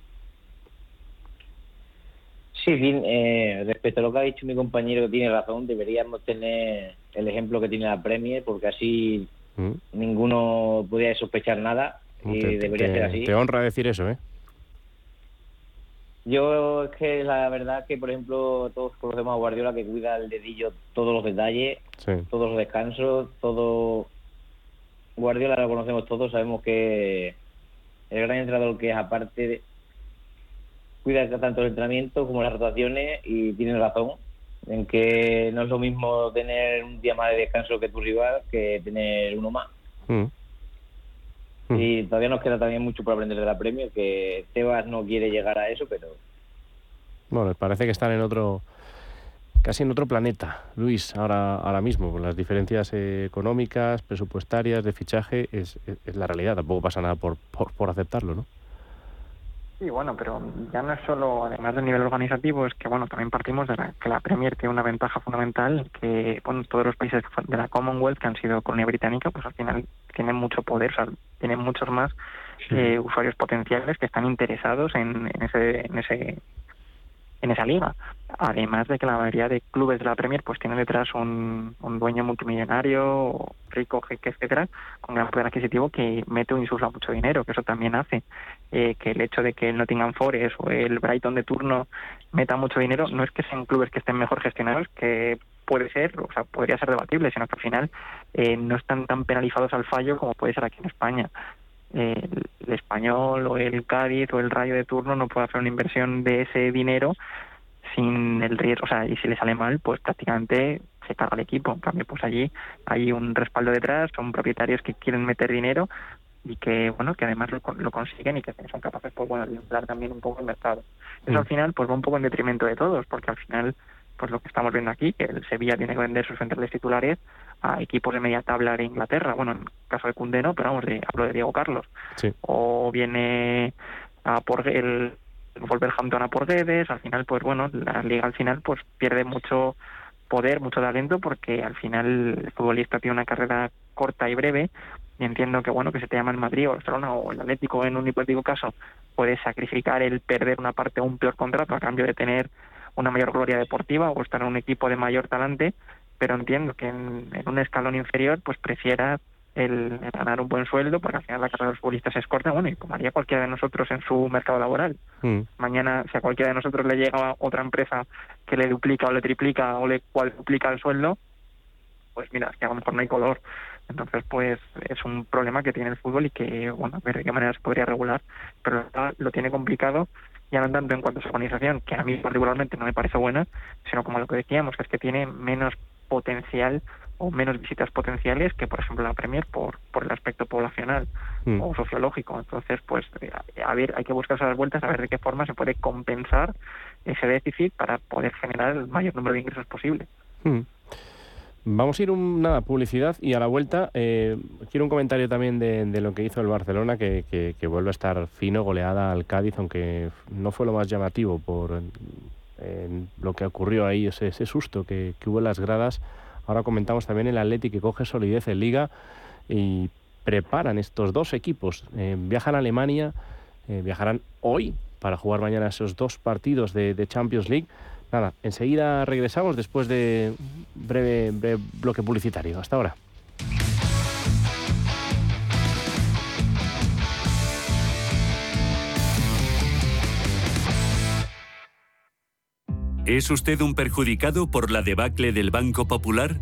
Sí, eh, respecto a lo que ha dicho mi compañero, que tiene razón, deberíamos tener el ejemplo que tiene la Premier, porque así mm. ninguno podría sospechar nada y debería ser así. Te honra decir eso, ¿eh? Yo es que la verdad que, por ejemplo, todos conocemos a Guardiola que cuida el dedillo todos los detalles, todos los descansos, todo... Guardiola lo conocemos todos, sabemos que el gran entrenador que es aparte de cuida tanto el entrenamiento como las rotaciones y tiene razón en que no es lo mismo tener un día más de descanso que tu rival que tener uno más. Mm. Mm. Y todavía nos queda también mucho por aprender de la premio, que Tebas no quiere llegar a eso, pero... Bueno, parece que están en otro, casi en otro planeta, Luis, ahora, ahora mismo, con las diferencias económicas, presupuestarias, de fichaje, es, es, la realidad, tampoco pasa nada por, por, por aceptarlo, ¿no? Sí, bueno, pero ya no es solo, además del nivel organizativo, es que bueno, también partimos de la, que la Premier tiene una ventaja fundamental, que bueno, todos los países de la Commonwealth que han sido colonia británica, pues al final tienen mucho poder, o sea, tienen muchos más eh, usuarios potenciales que están interesados en, en ese, en ese en esa liga. Además de que la mayoría de clubes de la Premier pues tienen detrás un, un dueño multimillonario, rico, jeque, etcétera, con gran poder adquisitivo que mete o insufla mucho dinero, que eso también hace eh, que el hecho de que el Nottingham Forest o el Brighton de turno meta mucho dinero no es que sean clubes que estén mejor gestionados, que puede ser, o sea, podría ser debatible, sino que al final eh, no están tan penalizados al fallo como puede ser aquí en España el, español o el Cádiz o el Rayo de turno no puede hacer una inversión de ese dinero sin el riesgo, o sea, y si le sale mal, pues prácticamente se carga el equipo. En cambio, pues allí hay un respaldo detrás, son propietarios que quieren meter dinero y que, bueno, que además lo, consiguen y que son capaces, pues bueno, de inflar también un poco el mercado. Eso mm. al final, pues va un poco en detrimento de todos, porque al final, pues lo que estamos viendo aquí, que el Sevilla tiene que vender sus centrales titulares a equipos de media tabla de Inglaterra. Bueno, en caso de Cundé no, pero vamos, de, hablo de Diego Carlos. O viene a por el Wolverhampton a por Guedes, al final, pues bueno, la liga al final pues pierde mucho poder, mucho talento, porque al final el futbolista tiene una carrera corta y breve, y entiendo que bueno que se te llama el Madrid o el Barcelona o el Atlético en un hipotético caso, puedes sacrificar el perder una parte o un peor contrato a cambio de tener una mayor gloria deportiva o estar en un equipo de mayor talante, pero entiendo que en, un escalón inferior pues prefiera el, ganar un buen sueldo, porque al final la carrera de los futbolistas es corta, bueno, y como haría cualquiera de nosotros en su mercado laboral. Mm. Mañana, si a cualquiera de nosotros le llega otra empresa que le duplica o le triplica o le cuadruplica el sueldo, pues mira, es que a lo mejor no hay color. Entonces, pues es un problema que tiene el fútbol y que, bueno, a ver de qué manera se podría regular, pero lo tiene complicado, ya no tanto en cuanto a su organización, que a mí particularmente no me parece buena, sino como lo que decíamos, que es que tiene menos potencial o menos visitas potenciales que, por ejemplo, la Premier por, por el aspecto poblacional mm. o sociológico. Entonces, pues, eh, a ver, hay que buscar esas vueltas, a ver de qué forma se puede compensar ese déficit para poder generar el mayor número de ingresos posible. Mm. Vamos a ir una publicidad y a la vuelta eh, quiero un comentario también de, lo que hizo el Barcelona, que, que, vuelve a estar fino, goleada al Cádiz, aunque no fue lo más llamativo por lo que ocurrió ahí, ese, susto que, hubo en las gradas. Ahora comentamos también el Atleti que coge solidez en Liga y preparan estos dos equipos. Eh, viajan a Alemania, eh, viajarán hoy para jugar mañana esos dos partidos de Champions League. Nada, enseguida regresamos después de breve, breve bloque publicitario. Hasta ahora. ¿Es usted un perjudicado por la debacle del Banco Popular?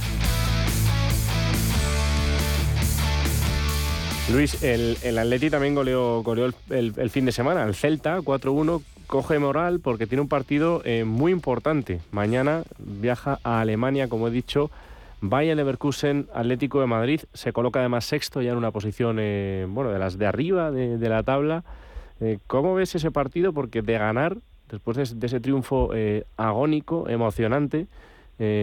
Luis, el, el Atleti también goleó, el, fin de semana. El Celta, 4-1, coge moral porque tiene un partido eh, muy importante. Mañana viaja a Alemania, como he dicho. Bayern Leverkusen, Atlético de Madrid. Se coloca además sexto ya en una posición, eh, bueno, de las de arriba de, la tabla. Eh, ¿Cómo ves ese partido? Porque de ganar, después de, ese triunfo agónico, emocionante,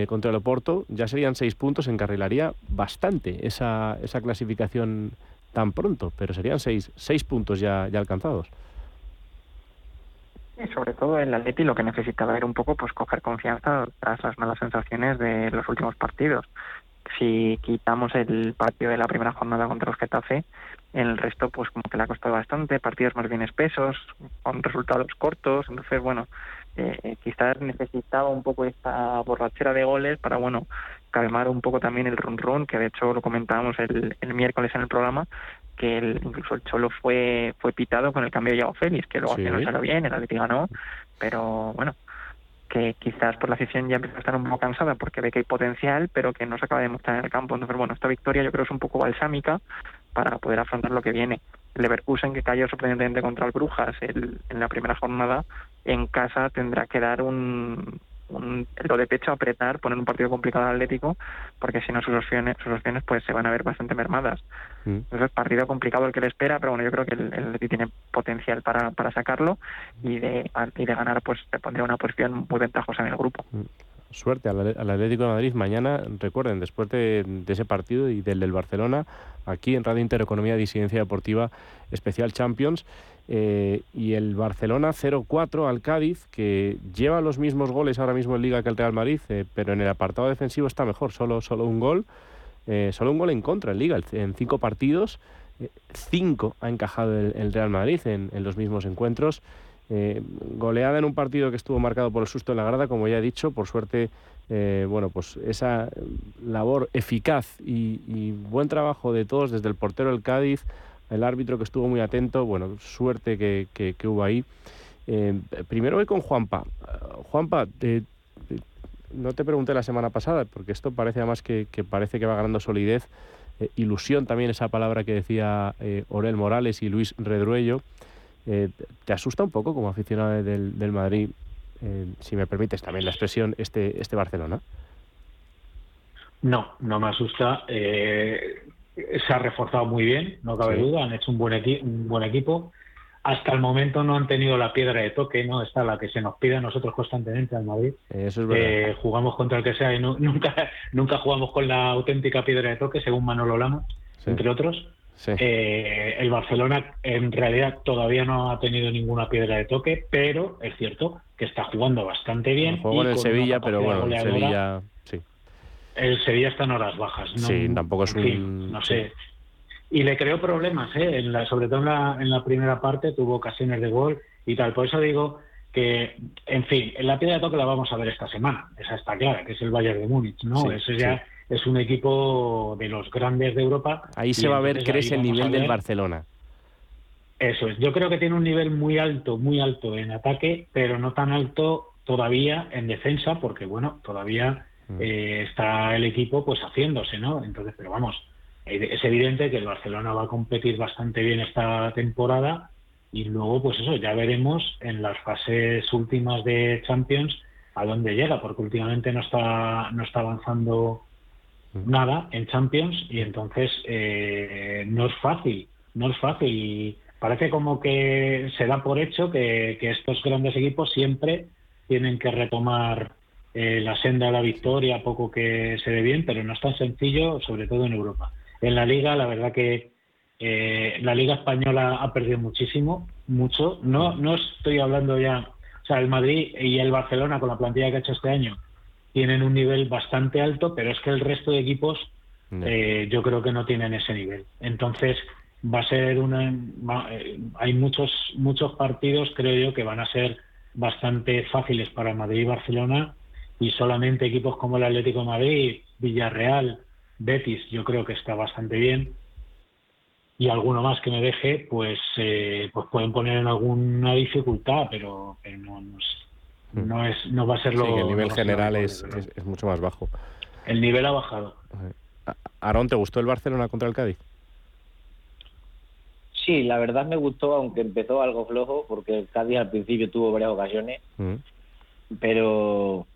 contra el Oporto, ya serían seis puntos, encarrilaría bastante esa, esa clasificación tan pronto, pero serían seis, seis puntos ya, ya alcanzados. Y sobre todo el Atleti lo que necesitaba era un poco pues coger confianza tras las malas sensaciones de los últimos partidos. Si quitamos el partido de la primera jornada contra los Getafe, el resto pues como que le ha costado bastante, partidos más bien espesos, con resultados cortos, entonces bueno, eh, quizás necesitaba un poco esta borrachera de goles para bueno calmar un poco también el run run, que de hecho lo comentábamos el, el miércoles en el programa, que el, incluso el Cholo fue fue pitado con el cambio de Yao Félix, que luego no salió bien, el Atlético ganó, pero bueno, que quizás por la afición ya empieza a estar un poco cansada porque ve que hay potencial, pero que no se acaba de mostrar en el campo. Entonces, bueno, esta victoria yo creo es un poco balsámica para poder afrontar lo que viene. El Leverkusen, que cayó sorprendentemente contra el Brujas en la primera jornada, en casa tendrá que dar un, un, lo de pecho, apretar, poner un partido complicado al Atlético, porque si no sus opciones, sus opciones pues se van a ver bastante mermadas. Mm. Entonces, partido complicado el que le espera, pero bueno, yo creo que el, Atlético tiene potencial para, para sacarlo y de, y de ganar, pues le pondría una posición muy ventajosa en el grupo. Mm. Suerte al, Atlético de Madrid mañana, recuerden, después de, de, ese partido y del del Barcelona, aquí en Radio Intereconomía Disidencia Deportiva Especial Champions. Eh, y el Barcelona 0-4 al Cádiz, que lleva los mismos goles ahora mismo en Liga que el Real Madrid, eh, pero en el apartado defensivo está mejor, solo, solo un gol, eh, solo un gol en contra en Liga, en cinco partidos, cinco ha encajado el, Real Madrid en, los mismos encuentros. goleada en un partido que estuvo marcado por el susto en la grada, como ya he dicho, por suerte, bueno, pues esa labor eficaz y, y buen trabajo de todos, desde el portero del Cádiz, el árbitro que estuvo muy atento, bueno, suerte que, hubo ahí. Eh, primero voy con Juanpa. Juanpa, no te pregunté la semana pasada, porque esto parece además que, parece que va ganando solidez. ilusión también esa palabra que decía Orel Morales y Luis Redruello. ¿Te asusta un poco como aficionado del, del Madrid, si me permites también la expresión, este, este Barcelona? No, no me asusta. Eh, se ha reforzado muy bien, no cabe duda. Han hecho un buen, un buen equipo. Hasta el momento no han tenido la piedra de toque, ¿no? Está la que se nos pide a nosotros constantemente al Madrid. Eso es verdad. Eh, jugamos contra el que sea y nunca, nunca jugamos con la auténtica piedra de toque, según Manolo Lama, entre otros. Eh, el Barcelona en realidad todavía no ha tenido ninguna piedra de toque, pero es cierto que está jugando bastante bien. Juego en el Sevilla, pero bueno, Sevilla el Sevilla está en horas bajas. ¿no? Sí, tampoco es un... no sé. Y le creó problemas, ¿eh? En la, sobre todo en la, en la primera parte tuvo ocasiones de gol y tal. Por eso digo que, en fin, en la piedra de toque la vamos a ver esta semana. Esa está clara, que es el Bayern de Múnich, ¿no? Eso ya es un equipo de los grandes de Europa. Ahí se va a ver, crees, el nivel del Barcelona. Eso es. Yo creo que tiene un nivel muy alto, muy alto en ataque, pero no tan alto todavía en defensa, porque, bueno, todavía Mm. Eh, está el equipo pues haciéndose, ¿no? Entonces, pero vamos, es evidente que el Barcelona va a competir bastante bien esta temporada y luego, pues eso, ya veremos en las fases últimas de Champions a dónde llega, porque últimamente no está, no está avanzando mm. nada en Champions y entonces eh, no es fácil, no es fácil. Y parece como que se da por hecho que, que estos grandes equipos siempre tienen que retomar eh, la senda de la victoria, poco que se ve bien, pero no es tan sencillo, sobre todo en Europa. En la liga, la verdad que eh, la liga española ha perdido muchísimo, mucho. No, no estoy hablando ya, o sea, el Madrid y el Barcelona con la plantilla que ha hecho este año tienen un nivel bastante alto, pero es que el resto de equipos eh, yo creo que no tienen ese nivel. Entonces va a ser una, hay muchos muchos partidos creo yo que van a ser bastante fáciles para Madrid y Barcelona y solamente equipos como el Atlético de Madrid, Villarreal, Betis, yo creo que está bastante bien. Y alguno más que me deje, pues, eh, pues pueden poner en alguna dificultad, pero, no, no, es, no va a ser lo. Sí, el nivel general es, es, mucho más bajo. El nivel ha bajado. Aarón, ¿te gustó el Barcelona contra el Cádiz? Sí, la verdad me gustó, aunque empezó algo flojo, porque el Cádiz al principio tuvo varias ocasiones, mm. pero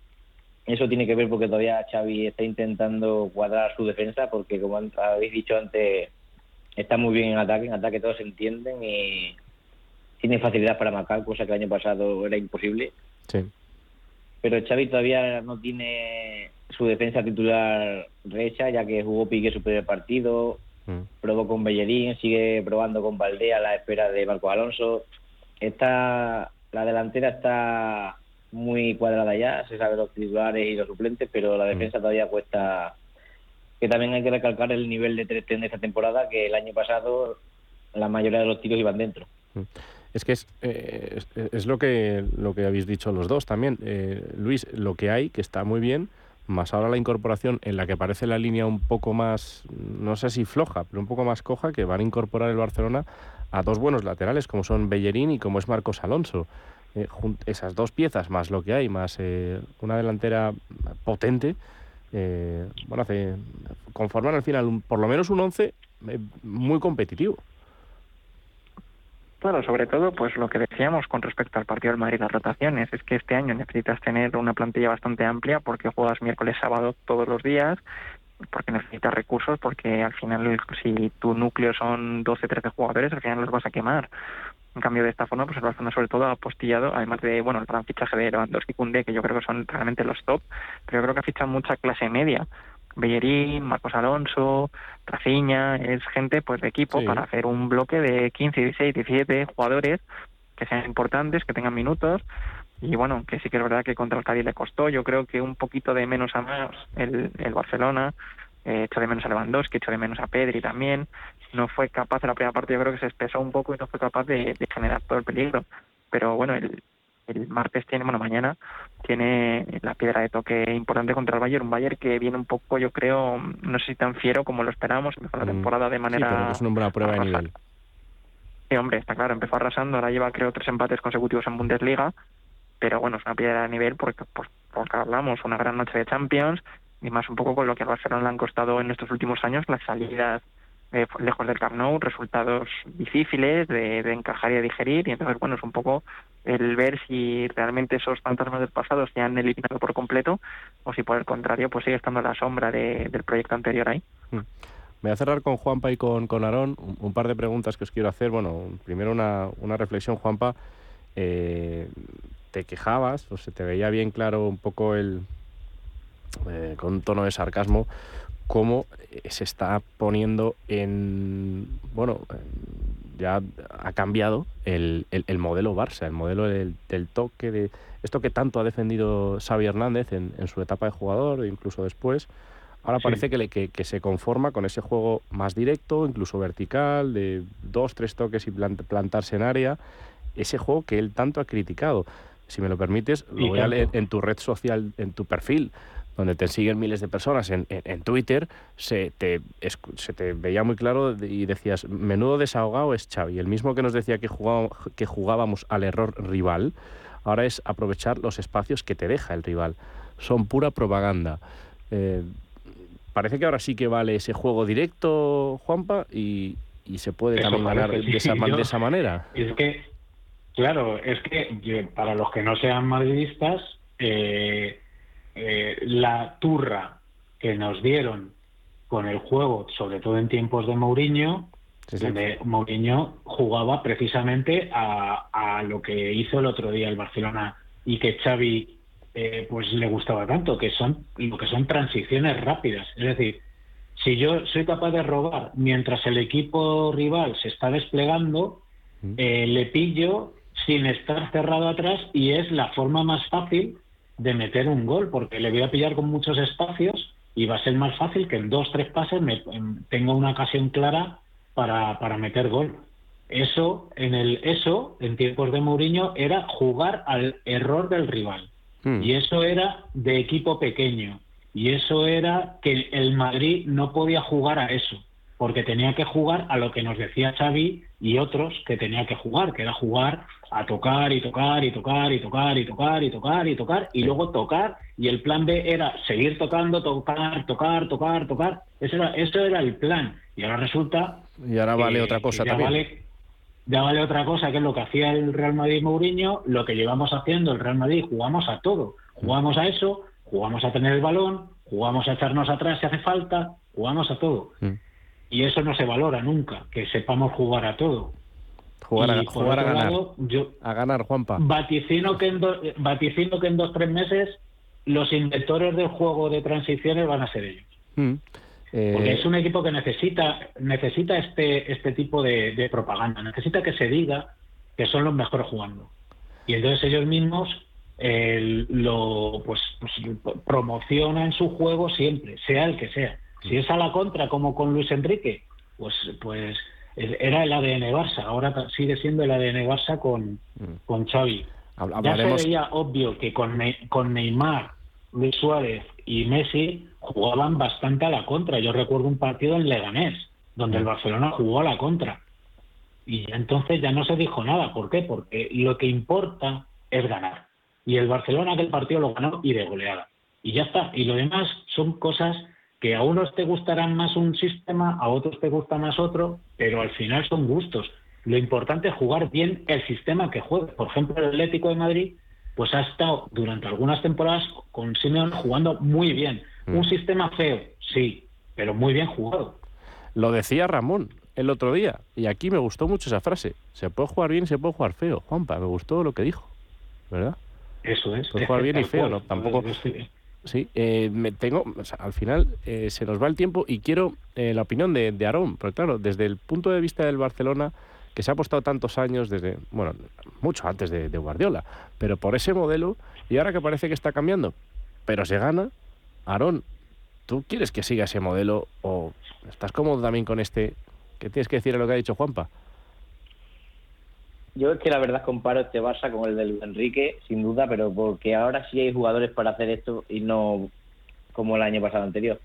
eso tiene que ver porque todavía Xavi está intentando cuadrar su defensa, porque como habéis dicho antes, está muy bien en ataque, en ataque todos se entienden y tiene facilidad para marcar, cosa que el año pasado era imposible. Sí. Pero Xavi todavía no tiene su defensa titular recha, ya que jugó Pique su primer partido, mm. probó con Bellerín, sigue probando con Valdea a la espera de Marco Alonso. Está, la delantera está muy cuadrada ya, se sabe los titulares y los suplentes, pero la mm. defensa todavía cuesta. Que también hay que recalcar el nivel de 3 de esta temporada, que el año pasado la mayoría de los tiros iban dentro. Mm. Es que eh, es, es, lo que lo que habéis dicho los dos también. Eh, Luis, lo que hay, que está muy bien, más ahora la incorporación en la que parece la línea un poco más, no sé si floja, pero un poco más coja, que van a incorporar el Barcelona a dos buenos laterales, como son Bellerín y como es Marcos Alonso. Eh, esas dos piezas más lo que hay, más eh, una delantera potente, eh, bueno, hace, conforman al final por lo menos un once muy competitivo. Claro, sobre todo, pues lo que decíamos con respecto al partido del Madrid, las rotaciones, es que este año necesitas tener una plantilla bastante amplia porque juegas miércoles, sábado todos los días, porque necesitas recursos, porque al final si tu núcleo son 12, 13 jugadores, al final los vas a quemar. En cambio, de esta forma, pues el Barcelona sobre todo ha apostillado, además de, bueno, el gran fichaje de Lewandowski y Koundé, que yo creo que son realmente los top, pero yo creo que ha fichado mucha clase media. Bellerín, Marcos Alonso, Traciña, es gente pues de equipo para hacer un bloque de 15, 16, 17 jugadores que sean importantes, que tengan minutos. Y bueno, que sí que es verdad que contra el Cádiz le costó, yo creo que un poquito de menos a más el, el Barcelona, eh, de menos a Lewandowski, echó de menos a Pedri también, no fue capaz en la primera parte, yo creo que se espesó un poco y no fue capaz de, generar todo el peligro. Pero bueno, el, el martes tiene, bueno, mañana tiene la piedra de toque importante contra el Bayern, un Bayern que viene un poco, yo creo, no sé si tan fiero como lo esperábamos, empezó la mm, temporada de manera... Sí, pero es una prueba de nivel. Sí, hombre, está claro, empezó arrasando, ahora lleva creo tres empates consecutivos en Bundesliga, pero bueno, es una piedra de nivel porque, pues, porque hablamos, una gran noche de Champions y más un poco con lo que a Barcelona le han costado en estos últimos años las salidas eh, lejos del Camp resultados difíciles de, encajar y de digerir, y entonces, bueno, es un poco el ver si realmente esos fantasmas del pasado se han eliminado por completo o si por el contrario, pues sigue estando la sombra del proyecto anterior ahí. Hmm. Me voy a cerrar con Juanpa y con, con Aarón. Un, par de preguntas que os quiero hacer. Bueno, primero una, una reflexión, Juanpa. Eh, te quejabas, o se te veía bien claro un poco el, eh, con un tono de sarcasmo, cómo eh, se está poniendo en, bueno, ya ha cambiado el, el, modelo Barça, el modelo del, toque, de esto que tanto ha defendido Xavi Hernández en, en su etapa de jugador, incluso después. Ahora parece que, le, que, que, se conforma con ese juego más directo, incluso vertical, de dos, tres toques y plantarse en área. Ese juego que él tanto ha criticado. Si me lo permites, lo voy a leer en tu red social, en tu perfil donde te siguen miles de personas en, Twitter, se te, se te veía muy claro y decías, menudo desahogado es Xavi, el mismo que nos decía que, que jugábamos al error rival, ahora es aprovechar los espacios que te deja el rival. Son pura propaganda. Eh, parece que ahora sí que vale ese juego directo, Juanpa, y, se puede también ganar de, esa, de esa manera. Es que, claro, es que para los que no sean madridistas, eh, eh, la turra que nos dieron con el juego, sobre todo en tiempos de Mourinho, donde Mourinho jugaba precisamente a, lo que hizo el otro día el Barcelona y que Xavi eh, pues le gustaba tanto, que son lo que son transiciones rápidas. Es decir, si yo soy capaz de robar mientras el equipo rival se está desplegando, eh, le pillo sin estar cerrado atrás y es la forma más fácil de meter un gol, porque le voy a pillar con muchos espacios y va a ser más fácil que en dos, tres pases me, tenga una ocasión clara para, para meter gol. Eso, en el, eso, en tiempos de Mourinho, era jugar al error del rival. Hmm. Y eso era de equipo pequeño. Y eso era que el Madrid no podía jugar a eso, porque tenía que jugar a lo que nos decía Xavi y otros que tenía que jugar, que era jugar a tocar y tocar y tocar y tocar y tocar y tocar y tocar y luego tocar y el plan B era seguir tocando, tocar, tocar, tocar, tocar. Eso era, eso era el plan. Y ahora resulta... Y ahora vale otra cosa ya también. Vale, ya vale otra cosa, que es lo que hacía el Real Madrid Mourinho, lo que llevamos haciendo el Real Madrid, jugamos a todo. Jugamos a eso, jugamos a tener el balón, jugamos a echarnos atrás si hace falta, jugamos a todo. Mm. Y eso no se valora nunca, que sepamos jugar a todo. Jugar, a, jugar a ganar. a ganar, Juanpa. Vaticino que, en vaticino que en dos tres meses los inventores del juego de transiciones van a ser ellos. Mm. Porque eh, es un equipo que necesita necesita este este tipo de, propaganda, necesita que se diga que son los mejores jugando. Y entonces ellos mismos lo pues, pues, promocionan su juego siempre, sea el que sea. Si es a la contra, como con Luis Enrique, pues pues era el ADN Barça, ahora sigue siendo el ADN Barça con, mm. con Xavi. Ya se veía obvio que con, con Neymar, Luis Suárez y Messi jugaban bastante a la contra. Yo recuerdo un partido en Leganés, donde el mm. Barcelona jugó a la contra. Y entonces ya no se dijo nada. ¿Por qué? Porque lo que importa es ganar. Y el Barcelona aquel partido lo ganó y de goleada. Y ya está. Y lo demás son cosas que a unos te gustarán más un sistema, a otros te gusta más otro, pero al final son gustos. Lo importante es jugar bien el sistema que juegue. Por ejemplo, el Atlético de Madrid pues ha estado durante algunas temporadas con Simeone jugando muy bien. Mm. Un sistema feo, sí, pero muy bien jugado. Lo decía Ramón el otro día, y aquí me gustó mucho esa frase. Se puede jugar bien, se puede jugar feo. Juanpa, me gustó lo que dijo, ¿verdad? Eso es. Puede jugar bien y feo, ¿no? Tampoco... Sí, eh, me tengo, al final eh, se nos va el tiempo y quiero eh, la opinión de, de Aarón, claro, desde el punto de vista del Barcelona, que se ha apostado tantos años desde, bueno, mucho antes de, Guardiola, pero por ese modelo, y ahora que parece que está cambiando, pero se gana, Aarón, ¿tú quieres que siga ese modelo o estás cómodo también con este? ¿Qué tienes que decir a lo que ha dicho Juanpa? Yo es que la verdad comparo este Barça con el de Enrique, sin duda, pero porque ahora sí hay jugadores para hacer esto y no como el año pasado anterior.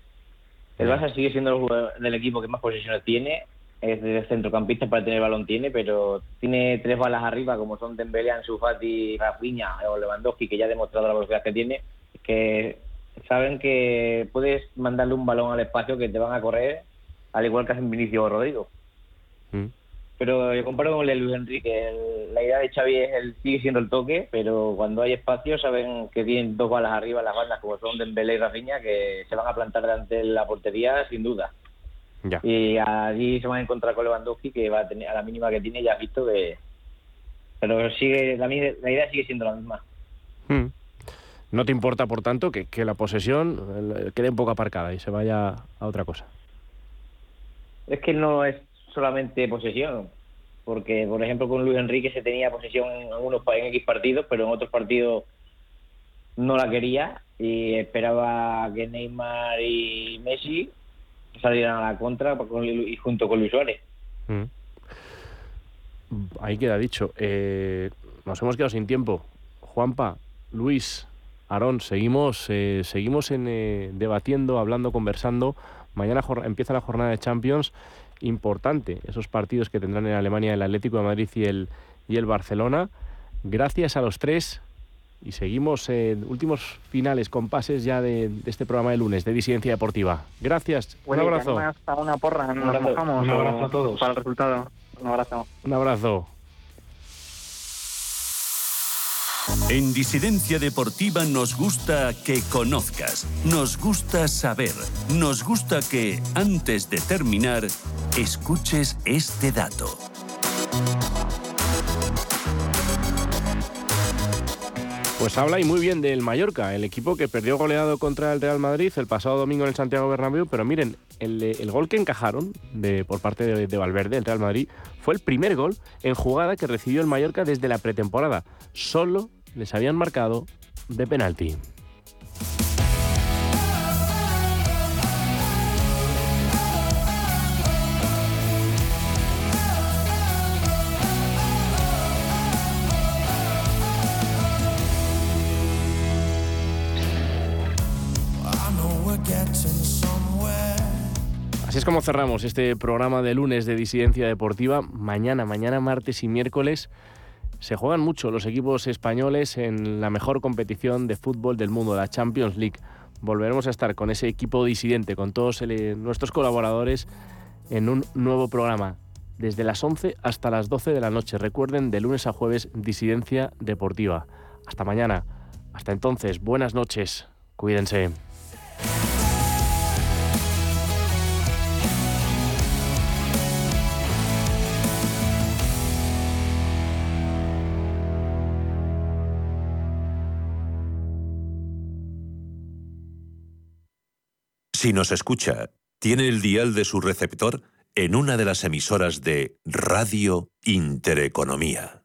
El Barça sigue siendo el, del equipo que más posiciones tiene, es de centrocampista para tener balón tiene, pero tiene tres balas arriba como son Dembélé, Ansu Fati, Rafinha o Lewandowski que ya ha demostrado la velocidad que tiene, que saben que puedes mandarle un balón al espacio que te van a correr al igual que hacen Vinicio o Rodrigo. Mm. Pero yo comparo con el de Luis Enrique, la idea de Xavi es el, sigue siendo el toque, pero cuando hay espacio saben que tienen dos balas arriba las bandas como son Dembélé y Rafinha que se van a plantar delante de la portería sin duda. Y allí se van a encontrar con Lewandowski, que va a tener a la mínima que tiene, ya has visto que. Pero sigue la, la idea sigue siendo la misma. Hmm. ¿No te importa, por tanto, que, que la posesión quede un poco aparcada y se vaya a otra cosa? Es que no es solamente posesión, porque, por ejemplo, con Luis Enrique se tenía posesión en algunos en X partidos, pero en otros partidos no la quería y esperaba que Neymar y Messi salieran a la contra y junto con Luis Suárez. Mm. Ahí queda dicho. Eh, nos hemos quedado sin tiempo. Juanpa, Luis, Aarón, seguimos, eh, seguimos en, eh, debatiendo, hablando, conversando. Mañana empieza la jornada de Champions. Importante esos partidos que tendrán en Alemania el Atlético de Madrid y el, y el Barcelona. Gracias a los tres y seguimos en últimos finales, compases ya de, este programa de lunes de Disidencia Deportiva. Gracias, un abrazo. Hasta una porra, nos un abrazo a todos. Para el resultado. Un abrazo. Un abrazo. En Disidencia Deportiva nos gusta que conozcas, nos gusta saber, nos gusta que, antes de terminar, escuches este dato. Pues habla y muy bien del Mallorca, el equipo que perdió goleado contra el Real Madrid el pasado domingo en el Santiago Bernabéu, pero miren, el, gol que encajaron de, por parte de, de, Valverde, el Real Madrid, fue el primer gol en jugada que recibió el Mallorca desde la pretemporada. Solo les habían marcado de penalti. Así es como cerramos este programa de lunes de Disidencia Deportiva. Mañana, mañana martes y miércoles se juegan mucho los equipos españoles en la mejor competición de fútbol del mundo, la Champions League. Volveremos a estar con ese equipo disidente, con todos nuestros colaboradores en un nuevo programa, desde las 11 hasta las 12 de la noche. Recuerden, de lunes a jueves, Disidencia Deportiva. Hasta mañana. Hasta entonces, buenas noches. Cuídense. Si nos escucha, tiene el dial de su receptor en una de las emisoras de Radio Intereconomía.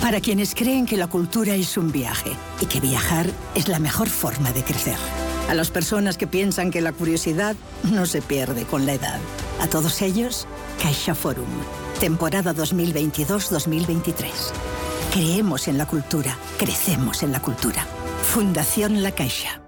Para quienes creen que la cultura es un viaje y que viajar es la mejor forma de crecer. A las personas que piensan que la curiosidad no se pierde con la edad. A todos ellos, Caixa Forum. Temporada 2022-2023. Creemos en la cultura, crecemos en la cultura. Fundación La Caixa.